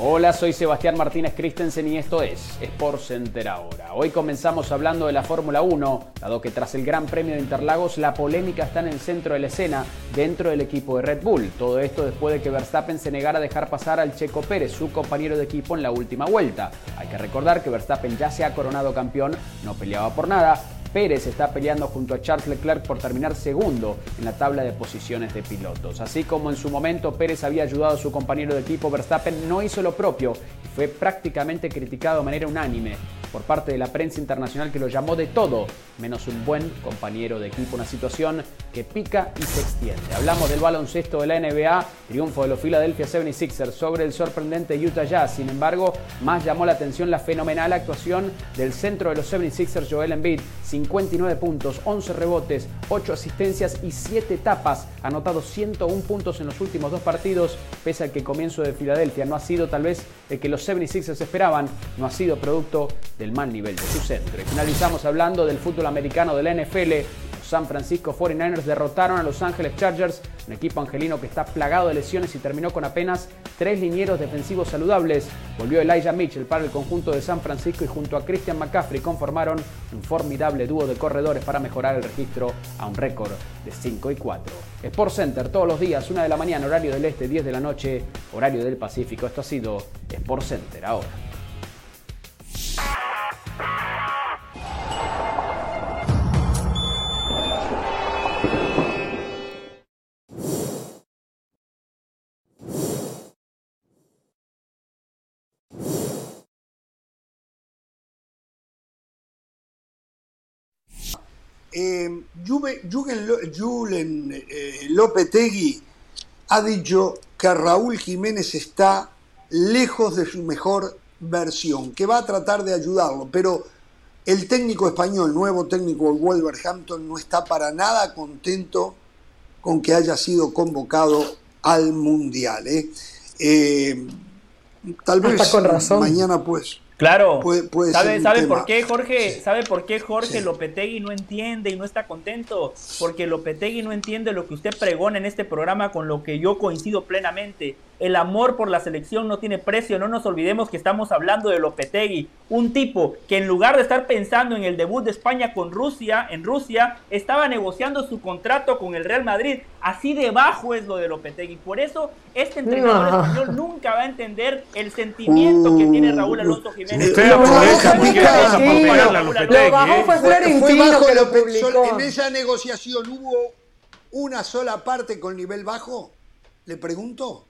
F: Hola, soy Sebastián Martínez Christensen y esto es Sport Center ahora. Hoy comenzamos hablando de la Fórmula 1, dado que tras el Gran Premio de Interlagos la polémica está en el centro de la escena dentro del equipo de Red Bull. Todo esto después de que Verstappen se negara a dejar pasar al Checo Pérez, su compañero de equipo en la última vuelta. Hay que recordar que Verstappen ya se ha coronado campeón, no peleaba por nada, Pérez está peleando junto a Charles Leclerc por terminar segundo en la tabla de posiciones de pilotos. Así como en su momento Pérez había ayudado a su compañero de equipo, Verstappen no hizo lo propio y fue prácticamente criticado de manera unánime por parte de la prensa internacional que lo llamó de todo, menos un buen compañero de equipo. Una situación que pica y se extiende. Hablamos del baloncesto de la NBA, triunfo de los Philadelphia 76ers sobre el sorprendente Utah Jazz. Sin embargo, más llamó la atención la fenomenal actuación del centro de los 76ers, Joel Embiid. 59 puntos, 11 rebotes, 8 asistencias y 7 tapas. Anotado 101 puntos en los últimos dos partidos, pese al que el comienzo de Filadelfia no ha sido tal vez el que los 76ers esperaban, no ha sido producto del mal nivel de su centro. Y finalizamos hablando del fútbol americano de la NFL. San Francisco 49ers derrotaron a Los Ángeles Chargers, un equipo angelino que está plagado de lesiones y terminó con apenas tres linieros defensivos saludables. Volvió Elijah Mitchell para el conjunto de San Francisco y junto a Christian McCaffrey conformaron un formidable dúo de corredores para mejorar el registro a un récord de 5 y 4. Sport Center todos los días, 1 de la mañana, horario del este, 10 de la noche, horario del Pacífico. Esto ha sido Sport Center ahora.
A: Eh, Julen, eh, Lopetegui ha dicho que Raúl Jiménez está lejos de su mejor versión, que va a tratar de ayudarlo, pero el técnico español, nuevo técnico del Wolverhampton, no está para nada contento con que haya sido convocado al Mundial. ¿eh? Eh, tal
D: Hasta
A: vez
D: con razón.
A: mañana pues
C: Claro.
A: Puede- puede
C: ¿Sabe, sabe por qué, Jorge? ¿Sabe por qué Jorge
A: Sí.
C: Lopetegui no entiende y no está contento? Porque Lopetegui no entiende lo que usted pregona en este programa con lo que yo coincido plenamente. El amor por la selección no tiene precio. No nos olvidemos que estamos hablando de Lopetegui, un tipo que en lugar de estar pensando en el debut de España con Rusia, en Rusia, estaba negociando su contrato con el Real Madrid. Así de bajo es lo de Lopetegui. Por eso este entrenador
D: No.
C: español nunca va a entender el sentimiento que tiene Raúl Alonso Jiménez.
E: Usted aprovecha porque a a
D: Lo
E: Lopetegui.
D: bajo
E: ¿eh?
A: fue
D: Florentino que lo publicó.
A: En esa negociación hubo una sola parte con nivel bajo. ¿Le pregunto?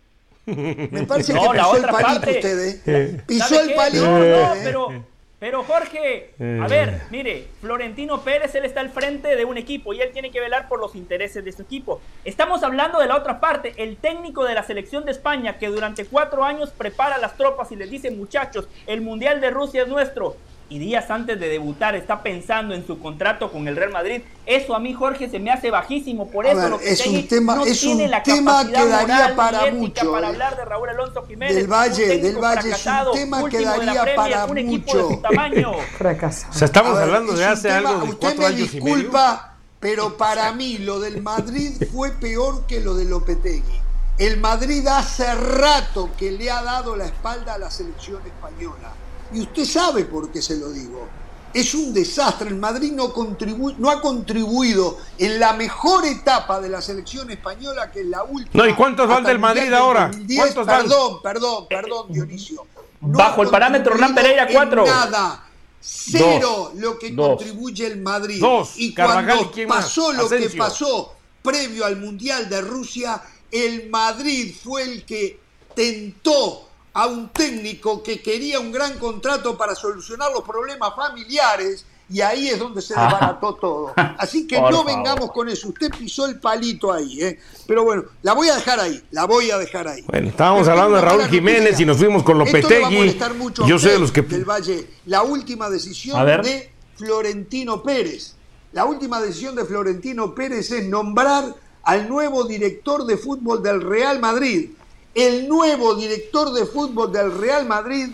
A: Me parece
C: No,
A: que pisó el palito
C: parte.
A: usted, ¿eh? Pisó
C: ¿Sabe
A: el palito.
C: No, no, pero, pero Jorge, a ver, mire, Florentino Pérez, él está al frente de un equipo y él tiene que velar por los intereses de su equipo. Estamos hablando de la otra parte, el técnico de la selección de España que durante cuatro años prepara las tropas y les dice, muchachos, el Mundial de Rusia es nuestro. Y días antes de debutar está pensando en su contrato con el Real Madrid. Eso a mí, Jorge, se me hace bajísimo. Por eso
A: ver,
C: Lopetegui
A: es un tema-
C: no
A: es
C: tiene
A: un
C: la
A: tema que daría para mucho,
C: para
A: eh.
C: hablar de Raúl Alonso Jiménez.
A: Del Valle, del Valle, es un tema que
C: de
A: daría
C: Premier,
A: para
C: un de
A: mucho.
C: su tamaño. <laughs>
D: Fracasado.
E: O sea, estamos
A: ver,
E: hablando de
A: es
E: hace
A: tema-
E: algo de
A: usted
E: cuatro
A: me
E: años y medio.
A: disculpa, pero para mí lo del Madrid fue peor que lo de Lopetegui. El Madrid hace rato que le ha dado la espalda a la selección española. Y usted sabe por qué se lo digo. Es un desastre. El Madrid no, contribu- no ha contribuido en la mejor etapa de la selección española, que es la última.
E: No, ¿y cuántos van del
A: el
E: Madrid
A: del
E: ahora?
A: 2010.
E: ¿Cuántos van?
A: perdón, perdón, perdón, Dionisio. No
C: Bajo el parámetro Hernán Pereira,
A: en
C: cuatro.
A: Nada. Cero lo que
B: Dos.
A: contribuye el Madrid.
E: Dos.
A: Y cuando
E: ¿y quién más?
A: pasó lo que pasó previo al Mundial de Rusia, el Madrid fue el que tentó a un técnico que quería un gran contrato para solucionar los problemas familiares y ahí es donde se desbarató todo. Así que
C: Por
A: no
C: favor.
A: vengamos con eso. Usted pisó el palito ahí, ¿eh? Pero bueno, la voy a dejar ahí, la voy a dejar ahí.
E: Bueno, estábamos
A: Pero
E: hablando de Raúl Jiménez
A: noticia.
E: y nos fuimos con
A: Esto le va a
E: Lopetegui.
A: mucho
E: Yo soy de los que
A: del Valle. La última decisión
C: A ver.
A: de Florentino Pérez. La última decisión de Florentino Pérez es nombrar al nuevo director de fútbol del Real Madrid. El nuevo director de fútbol del Real Madrid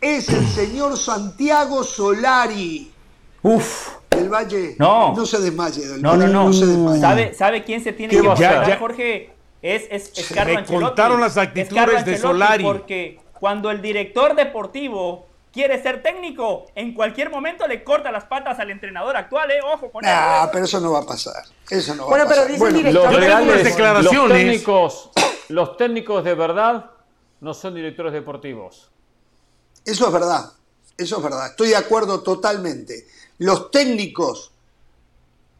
A: es el señor Santiago Solari.
C: Uf.
A: Del Valle.
C: No.
A: No se desmaye. Del
C: No, no,
A: Valle,
C: no.
A: se desmaye.
C: ¿Sabe, ¿Sabe quién se tiene
B: ¿Qué
C: que
B: va a
E: ya.
C: Jorge? Es, es, es
E: Se
C: Carlo
E: me
C: Ancelotti.
E: contaron las
C: Es
E: actitudes de Solari.
C: Porque cuando el director deportivo quiere ser técnico, en cualquier momento le corta las patas al entrenador actual, ¿eh? Ojo con
A: Nah,
C: eso.
A: pero eso no va a pasar. Eso no va
D: Bueno,
A: a
D: pero
A: pasar.
D: dice el director
B: Los
E: yo tengo unas
B: reales,
E: declaraciones.
B: los técnicos, los técnicos de verdad no son directores deportivos.
A: Eso es verdad, eso es verdad, estoy de acuerdo totalmente. Los técnicos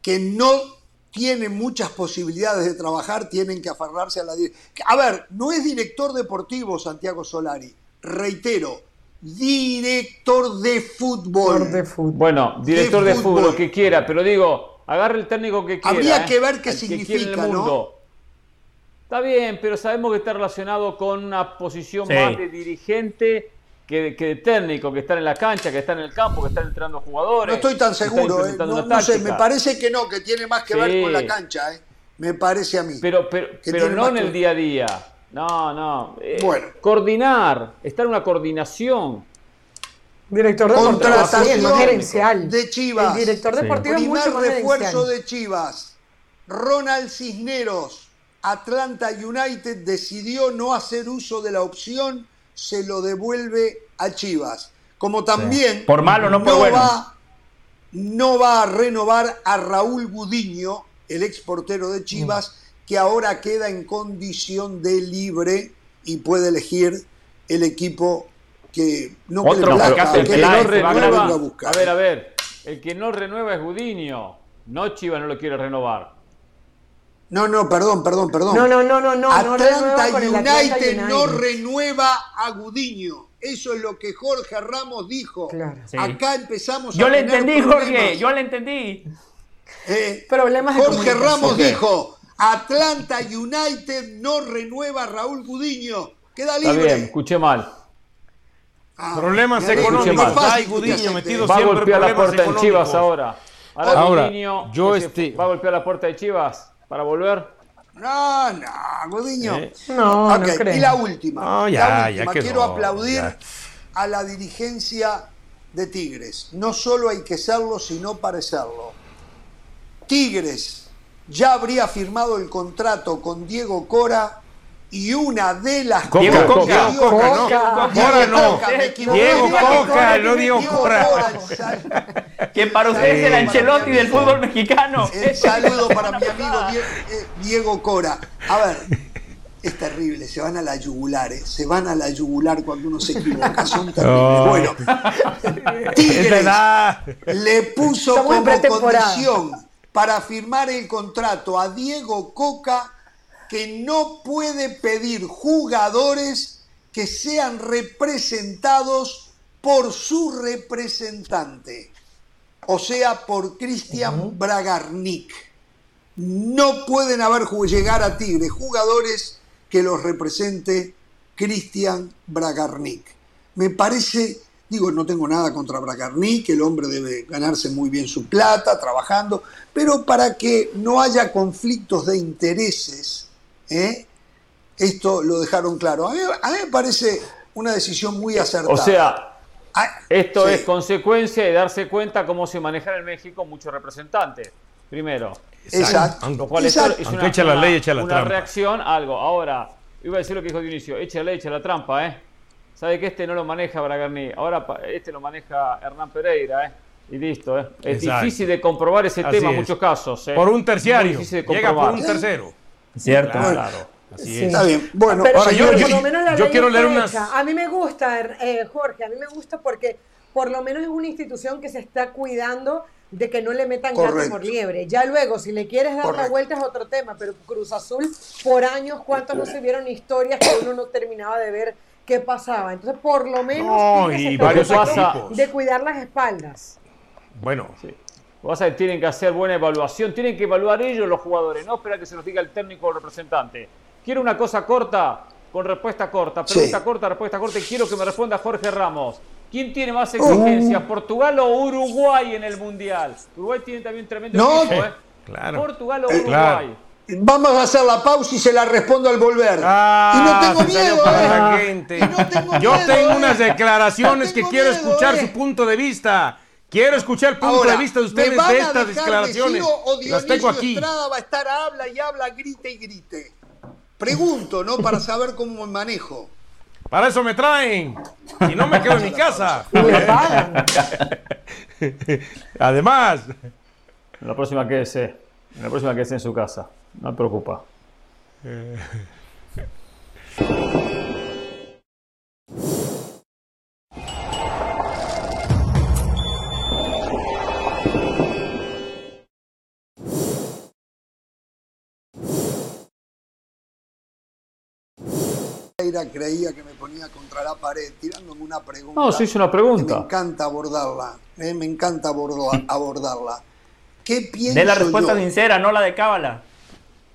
A: que no tienen muchas posibilidades de trabajar tienen que aferrarse a la A ver, no es director deportivo Santiago Solari, reitero, director de fútbol.
D: de fútbol.
B: Bueno, director
A: De
B: de, fútbol,
A: fútbol.
B: lo que quiera, pero digo, agarre el técnico que quiera.
A: Habría
B: ¿eh?
A: que ver qué
B: que en el
A: significa, ¿no?
B: Está bien, pero sabemos que está relacionado con una posición
C: Sí.
B: más de dirigente que de, que de técnico, que está en la cancha, que está en el campo, que está entrenando jugadores.
A: No estoy tan seguro, eh, no, sé, me parece que no, que tiene más que ver
B: Sí.
A: con la cancha, eh. me parece a mí.
B: Pero, pero, no en
A: que-
B: el día a día. No, no. Eh,
A: Bueno.
B: Coordinar, estar en una coordinación.
D: Director deportivo sí,
A: Contratación
D: más gerencial.
A: de Chivas.
D: El director deportivo es
A: Primer
D: mucho más
A: refuerzo
D: gerencial.
A: de Chivas. Ronald Cisneros. Atlanta United decidió no hacer uso de la opción, se lo devuelve a Chivas. Como también
C: Por malo, no por bueno.
A: va, no va a renovar a Raúl Gudiño, el ex portero de Chivas, que ahora queda en condición de libre y puede elegir el equipo que no
C: Otro
A: que
B: el no renueva,
A: a buscar.
B: a ver, a ver, el que no renueva es Gudiño. No Chivas no lo quiere renovar.
A: No, no, perdón, perdón, perdón.
D: No, no, no, no, no.
A: Atlanta United no renueva a Gudiño. Eso es lo que Jorge Ramos dijo.
D: Claro.
C: Sí.
A: Acá empezamos
C: Yo
A: a
C: le
A: tener
C: entendí,
A: problemas.
C: Jorge, yo le entendí.
A: Eh,
D: Problemas de
A: Jorge. Ramos dijo, Atlanta United no renueva a Raúl Gudiño. Queda
B: Está
A: libre.
B: bien, escuché mal.
A: Ah,
E: Problemas económicos.
A: no es fácil
E: Ay,
A: que
E: Gudiño metido
A: acepte.
B: Va a golpear la puerta en
E: económicos.
B: Chivas ahora. Ahora,
E: Ahora,
B: Gudiño,
E: yo este-
B: va a golpear la puerta de Chivas para volver.
A: No, no, Gudiño.
E: Eh.
D: No, no creo.
A: y la última.
E: No, ya,
A: la
E: ya
A: última.
E: quedó,
A: Quiero aplaudir,
E: ya.
A: a la dirigencia de Tigres. No solo hay que serlo, sino parecerlo. Tigres ya habría firmado el contrato con Diego Cora y una de las
E: Coca,
C: Diego
E: Coca,
C: Coca,
E: Diego Coca, no. Cora no.
A: me equivoqué.
E: Diego Coca, no Diego
A: Diego
E: Cora.
C: Que para ustedes es el Ancelotti del fútbol mexicano.
A: El saludo para <laughs> mi amigo eh, Diego Cora. A ver, es terrible, se van a la yugular, ¿eh? se van a la yugular cuando uno se equivoca, son <laughs> terribles.
E: No.
A: Bueno,
E: Es
A: Tigres le puso como condición para firmar el contrato a Diego Coca que no puede pedir jugadores que sean representados por su representante, o sea, por Cristian Bragarnik. No pueden haber llegar a Tigre jugadores que los represente Cristian Bragarnik. Me parece, digo, no tengo nada contra Bragarnik, el hombre debe ganarse muy bien su plata, trabajando, pero para que no haya conflictos de intereses, ¿eh? esto lo dejaron claro. A mí, a mí me parece una decisión muy acertada.
B: O sea,
A: Ah,
B: esto
A: sí.
B: es consecuencia de darse cuenta cómo se maneja en México muchos representantes. Primero.
A: Exacto.
B: Lo cual
A: Exacto.
B: es una,
E: echa la ley, echa la
B: una
E: trampa.
B: reacción a algo. Ahora, iba a decir lo que dijo Dionisio, echa la ley, echa la trampa, ¿eh? Sabe que este no lo maneja Bragarni, ahora pa- este lo maneja Hernán Pereira, ¿eh? Y listo, ¿eh? Es
E: Exacto.
B: difícil de comprobar ese
E: Así
B: tema en muchos casos, ¿eh?
E: Por un terciario. Llega por un tercero.
C: Cierto.
E: Claro. Así
D: Sí.
E: es.
A: Está bien. Bueno,
D: Pero
E: ahora yo-
D: por
E: yo-
D: lo menos la
E: yo
D: ley
E: quiero leer unas-.
D: A mí me gusta, eh, Jorge, a mí me gusta porque por lo menos es una institución que se está cuidando de que no le metan gato por liebre. Ya luego, si le quieres dar la vuelta es otro tema, pero Cruz Azul, por años, ¿cuántos no se vieron historias que uno no terminaba de ver qué pasaba? Entonces, por lo menos
E: No, y varios
D: de cuidar las espaldas.
E: Bueno,
B: Vas tienen que hacer buena evaluación, tienen que evaluar ellos los jugadores, no esperar que se los diga el técnico o el representante. Quiero una cosa corta, con respuesta corta, pregunta
A: Sí.
B: corta, respuesta corta, y quiero que me responda Jorge Ramos. ¿Quién tiene más exigencias, Portugal o Uruguay en el Mundial? Uruguay tiene también un tremendo
A: No,
B: equipo, ¿eh?
E: claro.
B: Portugal o
A: Eh,
B: Uruguay.
A: Vamos a hacer la pausa y se la respondo al volver.
E: Ah,
A: y no tengo miedo,
E: para
A: ¿eh?
E: la gente.
A: Y no tengo
E: Yo
A: miedo,
E: tengo
A: ¿eh?
E: unas declaraciones
A: No
E: que
A: tengo
E: quiero
A: miedo,
E: escuchar
A: ¿eh?
E: su punto de vista. Quiero escuchar el punto
A: Ahora,
E: de vista de
A: ¿me
E: ustedes de estas declaraciones.
A: o
E: Las tengo aquí.
A: Estrada va a estar habla y habla, grite y grite? Pregunto, ¿no? Para saber cómo me manejo.
E: Para eso me traen. Si no me quedo en mi casa.
D: Y. <laughs>
E: Además,
B: En la próxima quédese, en la próxima quédese en su casa, no me preocupa.
A: Creía que me ponía contra la pared, tirándome una pregunta.
B: No, se hizo una
A: que Me encanta abordarla, ¿eh? me encanta abordo- abordarla. ¿Qué pienso
C: De la respuesta
A: yo?
C: sincera, no la de cábala.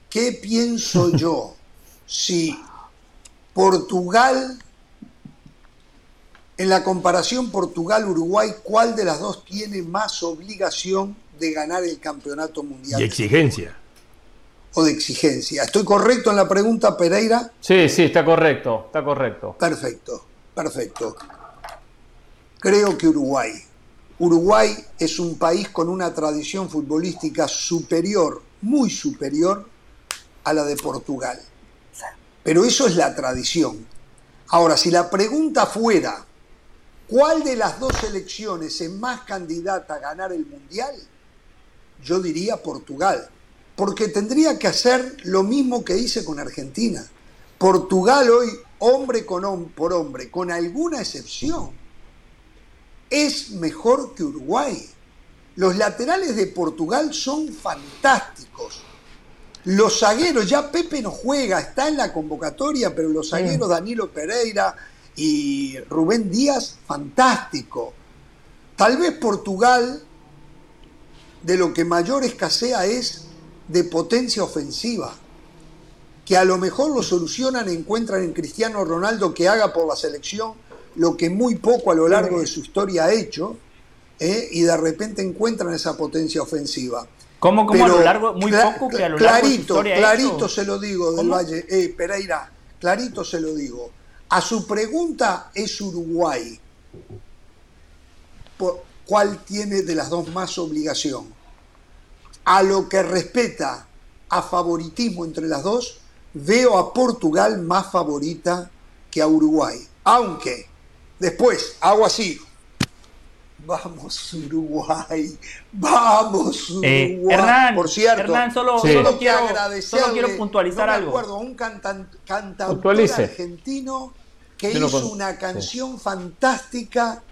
A: ¿Qué pienso yo si Portugal, en la comparación Portugal-Uruguay, cuál de las dos tiene más obligación de ganar el campeonato mundial
E: y exigencia.
A: O de exigencia? ¿Estoy correcto en la pregunta, Pereira?
B: Sí, sí, está correcto, está correcto.
A: Perfecto, perfecto. Creo que Uruguay. Uruguay es un país con una tradición futbolística superior, muy superior a la de Portugal. Pero eso es la tradición. Ahora, si la pregunta fuera, ¿cuál de las dos selecciones es más candidata a ganar el Mundial? Yo diría Portugal, porque tendría que hacer lo mismo que hice con Argentina. Portugal hoy, hombre con hom- por hombre, con alguna excepción, es mejor que Uruguay. Los laterales de Portugal son fantásticos. Los zagueros, ya Pepe no juega, está en la convocatoria, pero los zagueros Danilo Pereira y Rubén Díaz, fantástico. Tal vez Portugal de lo que mayor escasea es de potencia ofensiva, que a lo mejor lo solucionan, encuentran en Cristiano Ronaldo que haga por la selección lo que muy poco a lo largo de su historia ha hecho, ¿eh? y de repente encuentran esa potencia ofensiva.
C: ¿Cómo, cómo a lo largo? Muy poco que a lo largo de su
A: clarito, clarito
C: hecho.
A: se lo digo del
C: ¿Cómo?
A: Valle, eh, Pereira, clarito se lo digo. A su pregunta es Uruguay, ¿Cuál tiene de las dos más obligación? A lo que respeta a favoritismo entre las dos, veo a Portugal más favorita que a Uruguay. Aunque después hago así. Vamos Uruguay, vamos
C: eh,
A: Uruguay.
C: Hernán,
A: Por cierto,
C: Hernán, solo,
A: sí.
C: solo, quiero, solo quiero puntualizar
A: no me
C: algo.
A: acuerdo, un cantan, cantautor argentino que
B: Yo
A: hizo
B: con-
A: una canción fantástica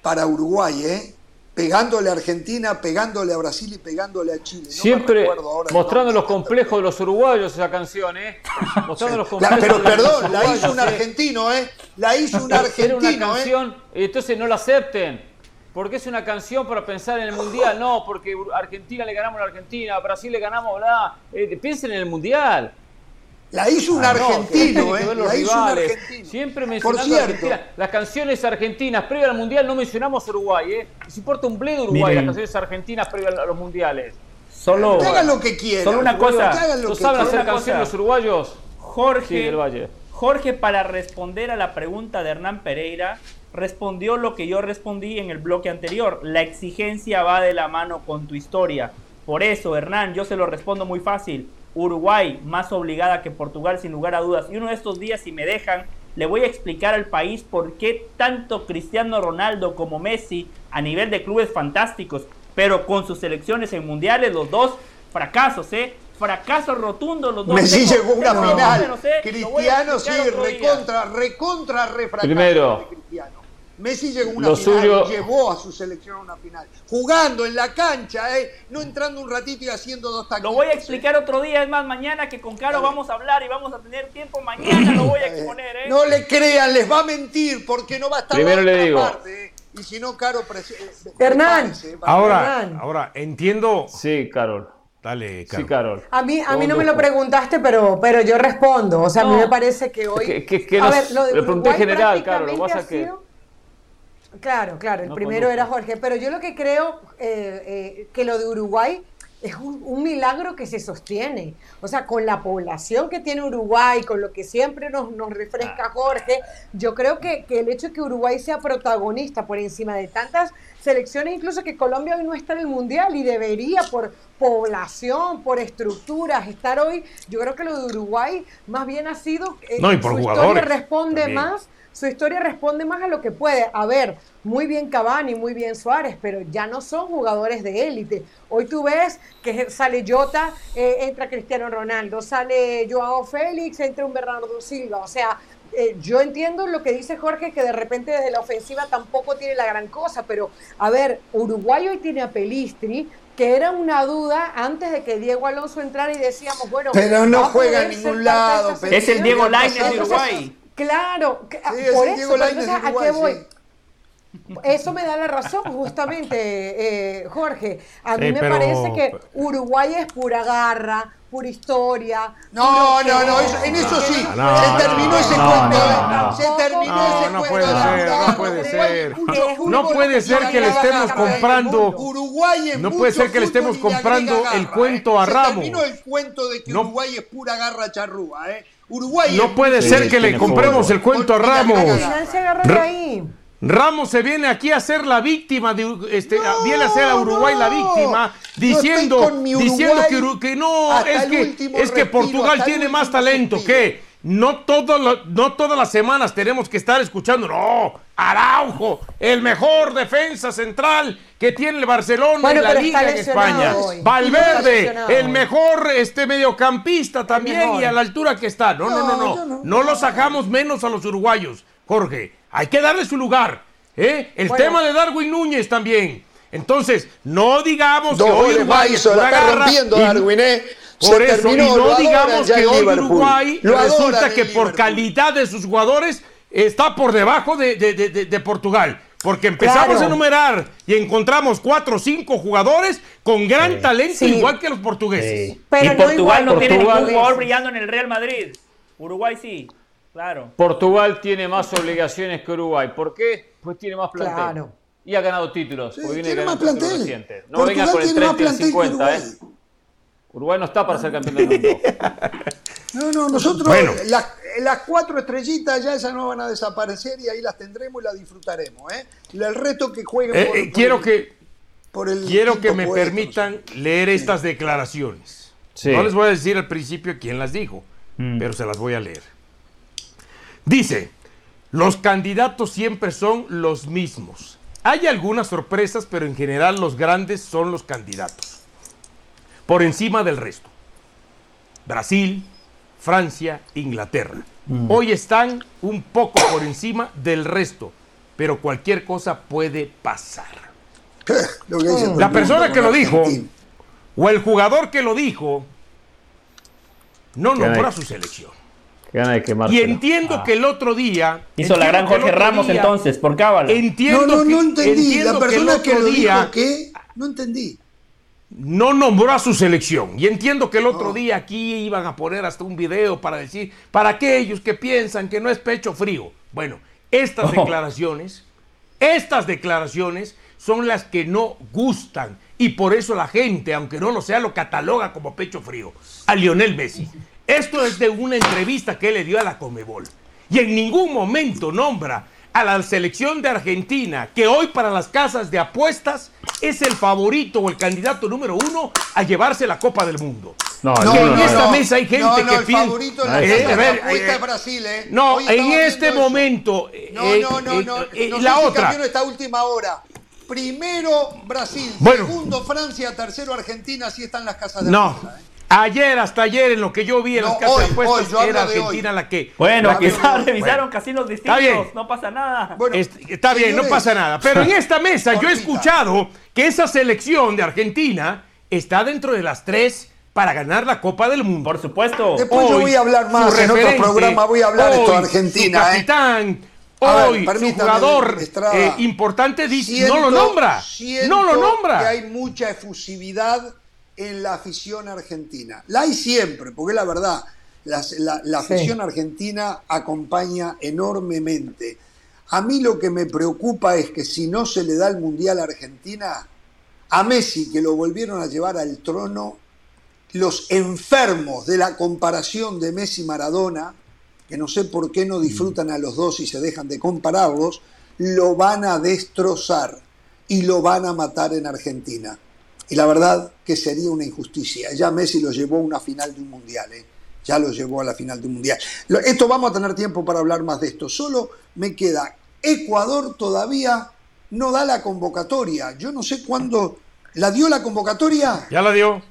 A: para Uruguay, ¿eh? Pegándole a Argentina, pegándole a Brasil y pegándole a Chile. No
B: Siempre
A: ahora
B: mostrando los complejos de los uruguayos esa canción, ¿eh? <laughs> Mostrando los
A: La-
B: complejos
A: pero
B: de los
A: perdón, la hizo un
B: ¿eh?
A: argentino, ¿eh? La hizo un
B: Era
A: argentino,
B: una
A: ¿eh?
B: canción, entonces no la acepten. Porque es una canción para pensar en el mundial, no, porque Argentina le ganamos a la Argentina, Brasil le ganamos, bla. Eh, piensen en el mundial.
A: La hizo un
B: Ah, no,
A: argentino, <laughs>
B: que
A: ¿eh? La hizo un
B: rivales.
A: argentino.
B: Siempre
A: Por
B: mencionando
A: cierto,
B: Argentina. Las canciones argentinas previas al mundial no mencionamos Uruguay, ¿eh? Si importa un bledo Uruguay,
C: Miren.
B: las canciones argentinas previas a los mundiales.
C: Solo,
A: que hagan lo que quieran.
C: Solo una cosa.
B: ¿No saben hacer canciones los uruguayos? Sí,
C: Jorge,
B: del Valle.
C: Jorge, para responder a la pregunta de Hernán Pereira, respondió lo que yo respondí en el bloque anterior. La exigencia va de la mano con tu historia. Por eso, Hernán, yo se lo respondo muy fácil. Uruguay más obligada que Portugal, sin lugar a dudas. Y uno de estos días, si me dejan, le voy a explicar al país por qué tanto Cristiano Ronaldo como Messi, a nivel de clubes fantásticos, pero con sus selecciones en mundiales, los dos fracasos, ¿eh? Fracasos rotundos los dos.
A: Messi
C: Tengo-
A: llegó a una final.
C: ¿eh?
A: Cristiano sí, recontra, recontra, refractario
B: Primero.
A: Messi llegó a una
B: Lo
A: final,
B: suyo-
A: llevó a su selección a una final. Jugando en la cancha, ¿eh? no entrando un ratito y haciendo dos taquitos.
C: Lo voy a
A: ¿eh?
C: explicar otro día, es más, mañana que con Caro vamos a hablar y vamos a tener tiempo, mañana lo voy a <laughs> exponer, ¿eh?
A: No le crean, les va a mentir porque no va a estar
B: Primero le
A: otra
B: digo.
A: parte, ¿eh? Y si no, Caro, eh,
D: Hernán.
E: Ahora,
D: Hernán.
E: ahora, entiendo.
B: Sí, Carol.
E: Dale,
B: Sí,
E: Carlos.
B: Carol.
D: A mí, a mí no me lo preguntaste, pero, pero yo respondo. O sea, a mí me parece que hoy.
B: Que- que- que
D: a
B: nos-
D: ver, lo de
B: le pregunté
D: Uruguay
B: general, claro, lo pasa
D: ha
B: que-
D: sido- Claro, claro, el
B: No
D: primero era Jorge, pero yo lo que creo eh, eh, que lo de Uruguay es un, un milagro que se sostiene. O sea, con la población que tiene Uruguay, con lo que siempre nos, nos
B: Ah.
D: refresca Jorge, yo creo que, que el hecho de que Uruguay sea protagonista por encima de tantas selecciones, incluso que Colombia hoy no está en el Mundial y debería por población, por estructuras, estar hoy, yo creo que lo de Uruguay más bien ha sido... eh,
E: No, y por
D: su
E: jugadores
D: historia responde
E: también.
D: más su historia responde más a lo que puede. A ver, muy bien Cavani, muy bien Suárez, pero ya no son jugadores de élite. Hoy tú ves que sale Jota, eh, entra Cristiano Ronaldo, sale Joao Félix, entra un Bernardo Silva. O sea, eh, yo entiendo lo que dice Jorge, que de repente desde la ofensiva tampoco tiene la gran cosa, pero a ver, Uruguay hoy tiene a Pelistri, que era una duda antes de que Diego Alonso entrara y decíamos, bueno,
A: Pero no
D: ¿va a
A: juega
D: ser
A: ningún lado.
C: Es el Diego Lainez de Uruguay.
D: Claro,
A: Sí, es
D: por eso,
A: de
D: entonces, ¿a qué voy?
A: sí.
D: Eso me da la razón, justamente, <laughs> eh, Jorge. A mí
E: Sí,
D: me
E: pero-
D: parece que Uruguay es pura garra, pura historia.
A: No, no, no, eso- en eso sí.
E: No,
A: se
E: no,
A: terminó
E: no,
A: ese
E: no,
A: cuento.
E: no,
A: ¿eh?
E: no.
A: Se terminó
E: No,
A: ese
E: no
A: cuento.
E: puede
A: de la
E: ser, no
A: garra.
E: puede
A: Uruguay
E: ser.
D: No
E: puede ser que le estemos comprando-
A: Uruguay es
E: no puede ser que le estemos comprando el cuento
A: ¿eh?
E: a
A: Se
E: Ramos.
A: terminó el cuento de que Uruguay es pura garra charrúa. ¿eh? Uruguay
E: No puede
B: Sí,
E: ser que le compremos
B: fútbol.
E: el cuento a Ramos. Ramos se viene aquí a ser la víctima de este
A: No,
E: viene a ser a Uruguay la víctima diciendo diciendo que, que no es que es que Portugal tiene más talento que no todo lo- no todas las semanas tenemos que estar escuchando no Araujo el mejor defensa central que tiene el Barcelona
D: Bueno,
E: en la liga en España
D: hoy.
E: Valverde el mejor este mediocampista también
D: mejor.
E: y a la altura que está no no no
A: No,
E: no
A: yo no.
E: no lo sacamos menos a los uruguayos Jorge hay que darle su lugar ¿eh? el
D: Bueno.
E: tema de Darwin Núñez también. Entonces, no digamos que hoy Uruguay es
A: la está rompiendo
E: y-
A: Darwin, ¿eh? Se
E: Por eso, y no digamos que hoy
A: Liverpool.
E: Uruguay
A: Lo
E: resulta que por calidad de sus jugadores está por debajo de, de- de- de- de Portugal. Porque empezamos
D: Claro.
E: a enumerar y encontramos cuatro o cinco jugadores con gran talento,
D: Sí.
E: igual que los portugueses.
D: Pero
C: y
D: no
C: Portugal
D: igual
C: no
D: los
C: tiene ningún
B: Portugal-
C: jugador brillando en el Real Madrid. Uruguay sí, claro.
B: Portugal tiene más obligaciones que Uruguay. ¿Por qué? Pues tiene más plantel.
D: Claro.
B: Y ha ganado títulos.
A: Sí,
B: porque viene
A: tiene más plantel.
B: No
A: Portugal
B: venga con el
A: tiene más
B: 30 y el
A: plantel que
B: 50, ¿eh?
A: Uruguay.
B: No está para ser campeón del mundo. <laughs>
A: No, no, nosotros.
E: Bueno.
A: la- las cuatro estrellitas ya esas no van a desaparecer y ahí las tendremos y las disfrutaremos. ¿eh? El reto que jueguen
E: Eh,
A: por,
E: eh,
A: por
E: quiero
A: el-
E: que,
A: por el
E: quiero que me
A: puesto,
E: permitan leer estas declaraciones.
B: Sí.
E: No les voy a decir al principio quién las dijo,
C: Mm.
E: pero se las voy a leer. Dice, los candidatos siempre son los mismos. Hay algunas sorpresas, pero en general los grandes son los candidatos. Por encima del resto. Brasil, Francia, Inglaterra. Hoy están un poco por encima del resto, pero cualquier cosa puede pasar.
A: Que
E: La persona que lo dijo, o el jugador que lo dijo, no nombró a su selección. Y entiendo que el otro día.
C: Hizo la gran
E: que
C: Jorge Ramos
E: día-
C: entonces, por cábala.
E: Entiendo
A: No, no,
E: que,
A: no entendí.
E: entiendo
A: La
E: que el
A: persona que,
E: otro
A: lo
E: día
A: dijo, ¿qué? No entendí.
E: No nombró a su selección. Y entiendo que el otro día aquí iban a poner hasta un video para decir, para aquellos que piensan que no es pecho frío. Bueno, estas <laughs> declaraciones, estas declaraciones son las que no gustan. Y por eso la gente, aunque no lo sea, lo cataloga como pecho frío a Lionel Messi. Esto es de una entrevista que él le dio a la Comebol. Y en ningún momento nombra a la selección de Argentina, que hoy para las casas de apuestas es el favorito o el candidato número uno a llevarse la Copa del Mundo.
B: No, no,
E: en
B: no,
E: esta
B: no.
E: mesa hay gente
A: no, no,
E: que
A: el
E: piensa.
A: favorito en la
E: Eh,
A: casa de
E: eh,
A: es Brasil, ¿eh?
E: No, en este momento.
A: No,
E: eh,
A: no, no, no. no
E: la
A: sé si
E: otra.
A: cambió esta última hora. Primero Brasil,
E: Bueno.
A: segundo Francia, tercero Argentina, así están las casas de
E: No.
A: apuesta, ¿eh?
E: Ayer, hasta ayer, en lo que yo vi en
A: No,
E: las casas
A: hoy,
E: de apuestas,
A: hoy, yo
E: era
A: hoy.
E: Argentina la que.
C: Bueno,
E: la
C: quizás
A: Bueno.
C: revisaron casinos distintos,
E: bien.
C: no pasa nada.
A: Bueno,
E: Est- Está bien, no pasa nada. Pero en esta mesa yo he escuchado que esa selección de Argentina está dentro de las tres para ganar la Copa del Mundo.
C: Por supuesto.
A: Después yo
E: Hoy,
A: voy a hablar más
E: su
A: en otro programa, voy a hablar esto de
E: hoy,
A: Argentina,
E: Su
A: ¿eh?
E: capitán,
A: A ver,
E: hoy, su jugador
A: Estrada.
E: eh, importante dice,
A: Siento-
E: no lo nombra. No lo nombra.
A: Que hay mucha efusividad en la afición argentina. La hay siempre, porque la verdad, la, la
D: Sí.
A: afición argentina acompaña enormemente. A mí lo que me preocupa es que si no se le da el Mundial a Argentina, a Messi, que lo volvieron a llevar al trono, los enfermos de la comparación de Messi-Maradona, que no sé por qué no disfrutan a los dos y se dejan de compararlos, lo van a destrozar y lo van a matar en Argentina. Y la verdad que sería una injusticia. Ya Messi lo llevó a una final de un mundial, ¿eh? ya lo llevó a la final de un mundial. Esto vamos a tener tiempo para hablar más de esto. Solo me queda, Ecuador todavía no da la convocatoria. Yo no sé cuándo. ¿La dio la convocatoria?
E: Ya la dio.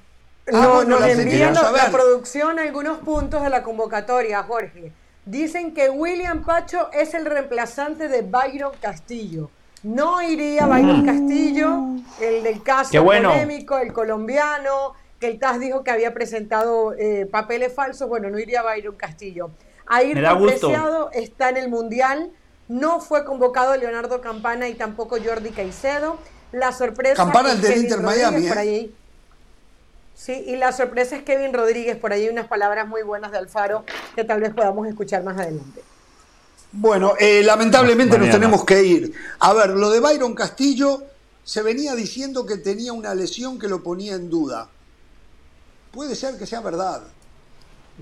A: Ah,
D: No,
A: bueno,
D: nos
A: la
D: envían la, producción algunos puntos de la convocatoria, Jorge. Dicen que William Pacho es el reemplazante de Byron Castillo. No iría Byron Castillo, el del caso
C: bueno.
D: polémico, el colombiano, que el TAS dijo que había presentado eh, papeles falsos. Bueno, no iría Byron Castillo.
C: Me da
D: Ayrton
C: gusto.
D: Preciado está en el Mundial. No fue convocado Leonardo Campana y tampoco Jordi Caicedo. La sorpresa
A: Campana,
D: es
A: el del
D: Kevin
A: Inter
D: Rodríguez
A: Miami,
D: por
A: ¿eh?
D: ahí. Sí, y la sorpresa es Kevin Rodríguez, por ahí hay unas palabras muy buenas de Alfaro que tal vez podamos escuchar más adelante.
A: Bueno, eh, lamentablemente nos tenemos que ir. A ver, lo de Byron Castillo se venía diciendo que tenía una lesión que lo ponía en duda. Puede ser que sea verdad.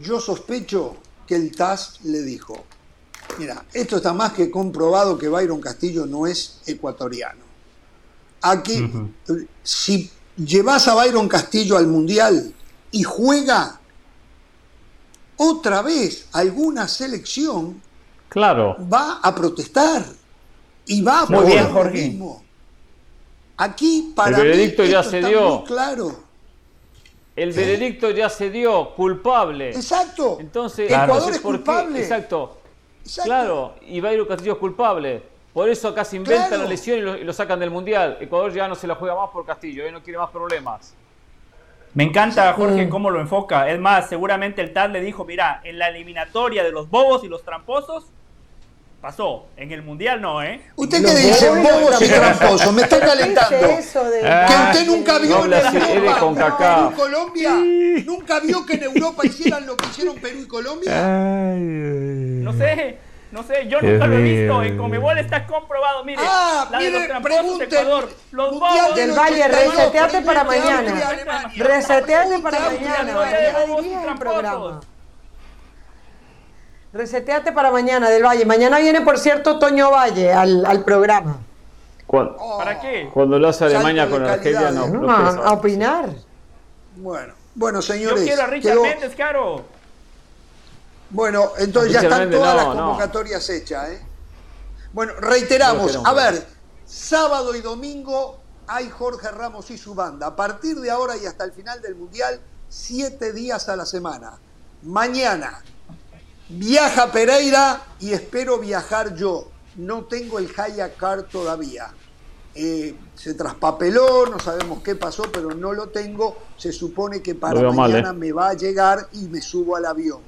A: Yo sospecho que el TAS le dijo, mira, esto está más que comprobado que Byron Castillo no es ecuatoriano. Aquí, si llevas a Byron Castillo al Mundial y juega otra vez alguna selección,
B: Claro.
A: va a protestar y va a
C: Muy bien, Jorge.
A: mismo. Aquí para
B: El veredicto
A: mí
B: ya se dio.
A: claro.
B: El veredicto ya se dio, culpable.
A: Exacto.
B: Entonces,
A: Ecuador
B: entonces,
A: es
B: ¿por qué?
A: culpable.
B: Exacto.
A: Exacto.
B: Claro, y Bayro Castillo es culpable. Por eso acá se inventa
A: Claro.
B: la lesión y lo, y lo sacan del Mundial. Ecuador ya no se la juega más por Castillo, él no quiere más problemas.
C: Me encanta, Jorge, cómo lo enfoca. Es más, seguramente el TAS le dijo, mira, en la eliminatoria de los bobos y los tramposos, pasó. En el Mundial no, ¿eh?
A: ¿Usted qué dice?
D: bobos y tramposos.
A: Me está
D: ¿Qué
A: calentando.
D: dice eso de-
B: Ah,
A: Que usted nunca vio en Europa,
B: CONCACAF.
A: Perú y Colombia. ¿Nunca vio que en Europa hicieran lo que hicieron Perú y Colombia?
C: No sé, no sé, yo nunca lo he visto. En Comebol está comprobado, mire.
A: Ah,
C: la de
A: mire,
C: los tramposos de. Ecuador. Los bobos
D: Del Valle,
A: 82,
D: reseteate para mañana. Reseteate para mañana.
A: Alemania.
D: Ya
C: bobos y
D: diría el
C: tramposos.
D: programa. Reseteate para mañana del Valle. Mañana viene, por cierto, Toño Valle al, al programa.
B: Cuando,
A: Oh,
C: ¿Para qué?
B: cuando lo hace Alemania con Argelia, no, no
D: No, a, opinar.
A: Bueno, bueno,
C: Yo
A: señores.
C: quiero a Richard
A: quedó-
C: Méndez, Caro.
A: Bueno, entonces ya están todas
B: no,
A: las
B: no.
A: convocatorias hechas. ¿eh? Bueno, reiteramos. A ver, sábado y domingo hay Jorge Ramos y su banda. A partir de ahora y hasta el final del Mundial, siete días a la semana. Mañana viaja Pereira y espero viajar yo. No tengo el Haya Car todavía. Eh, se traspapeló, no sabemos qué pasó, pero no lo tengo. Se supone que para
B: mal,
A: mañana
B: ¿eh?
A: me va a llegar y me subo al avión.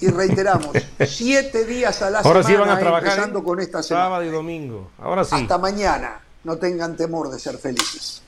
A: Y reiteramos, <laughs> siete días a la
G: Ahora
A: semana,
G: sí van a trabajar
A: empezando
G: ¿eh?
A: con esta semana.
G: sábado y domingo. Ahora sí.
A: Hasta mañana. No tengan temor de ser felices.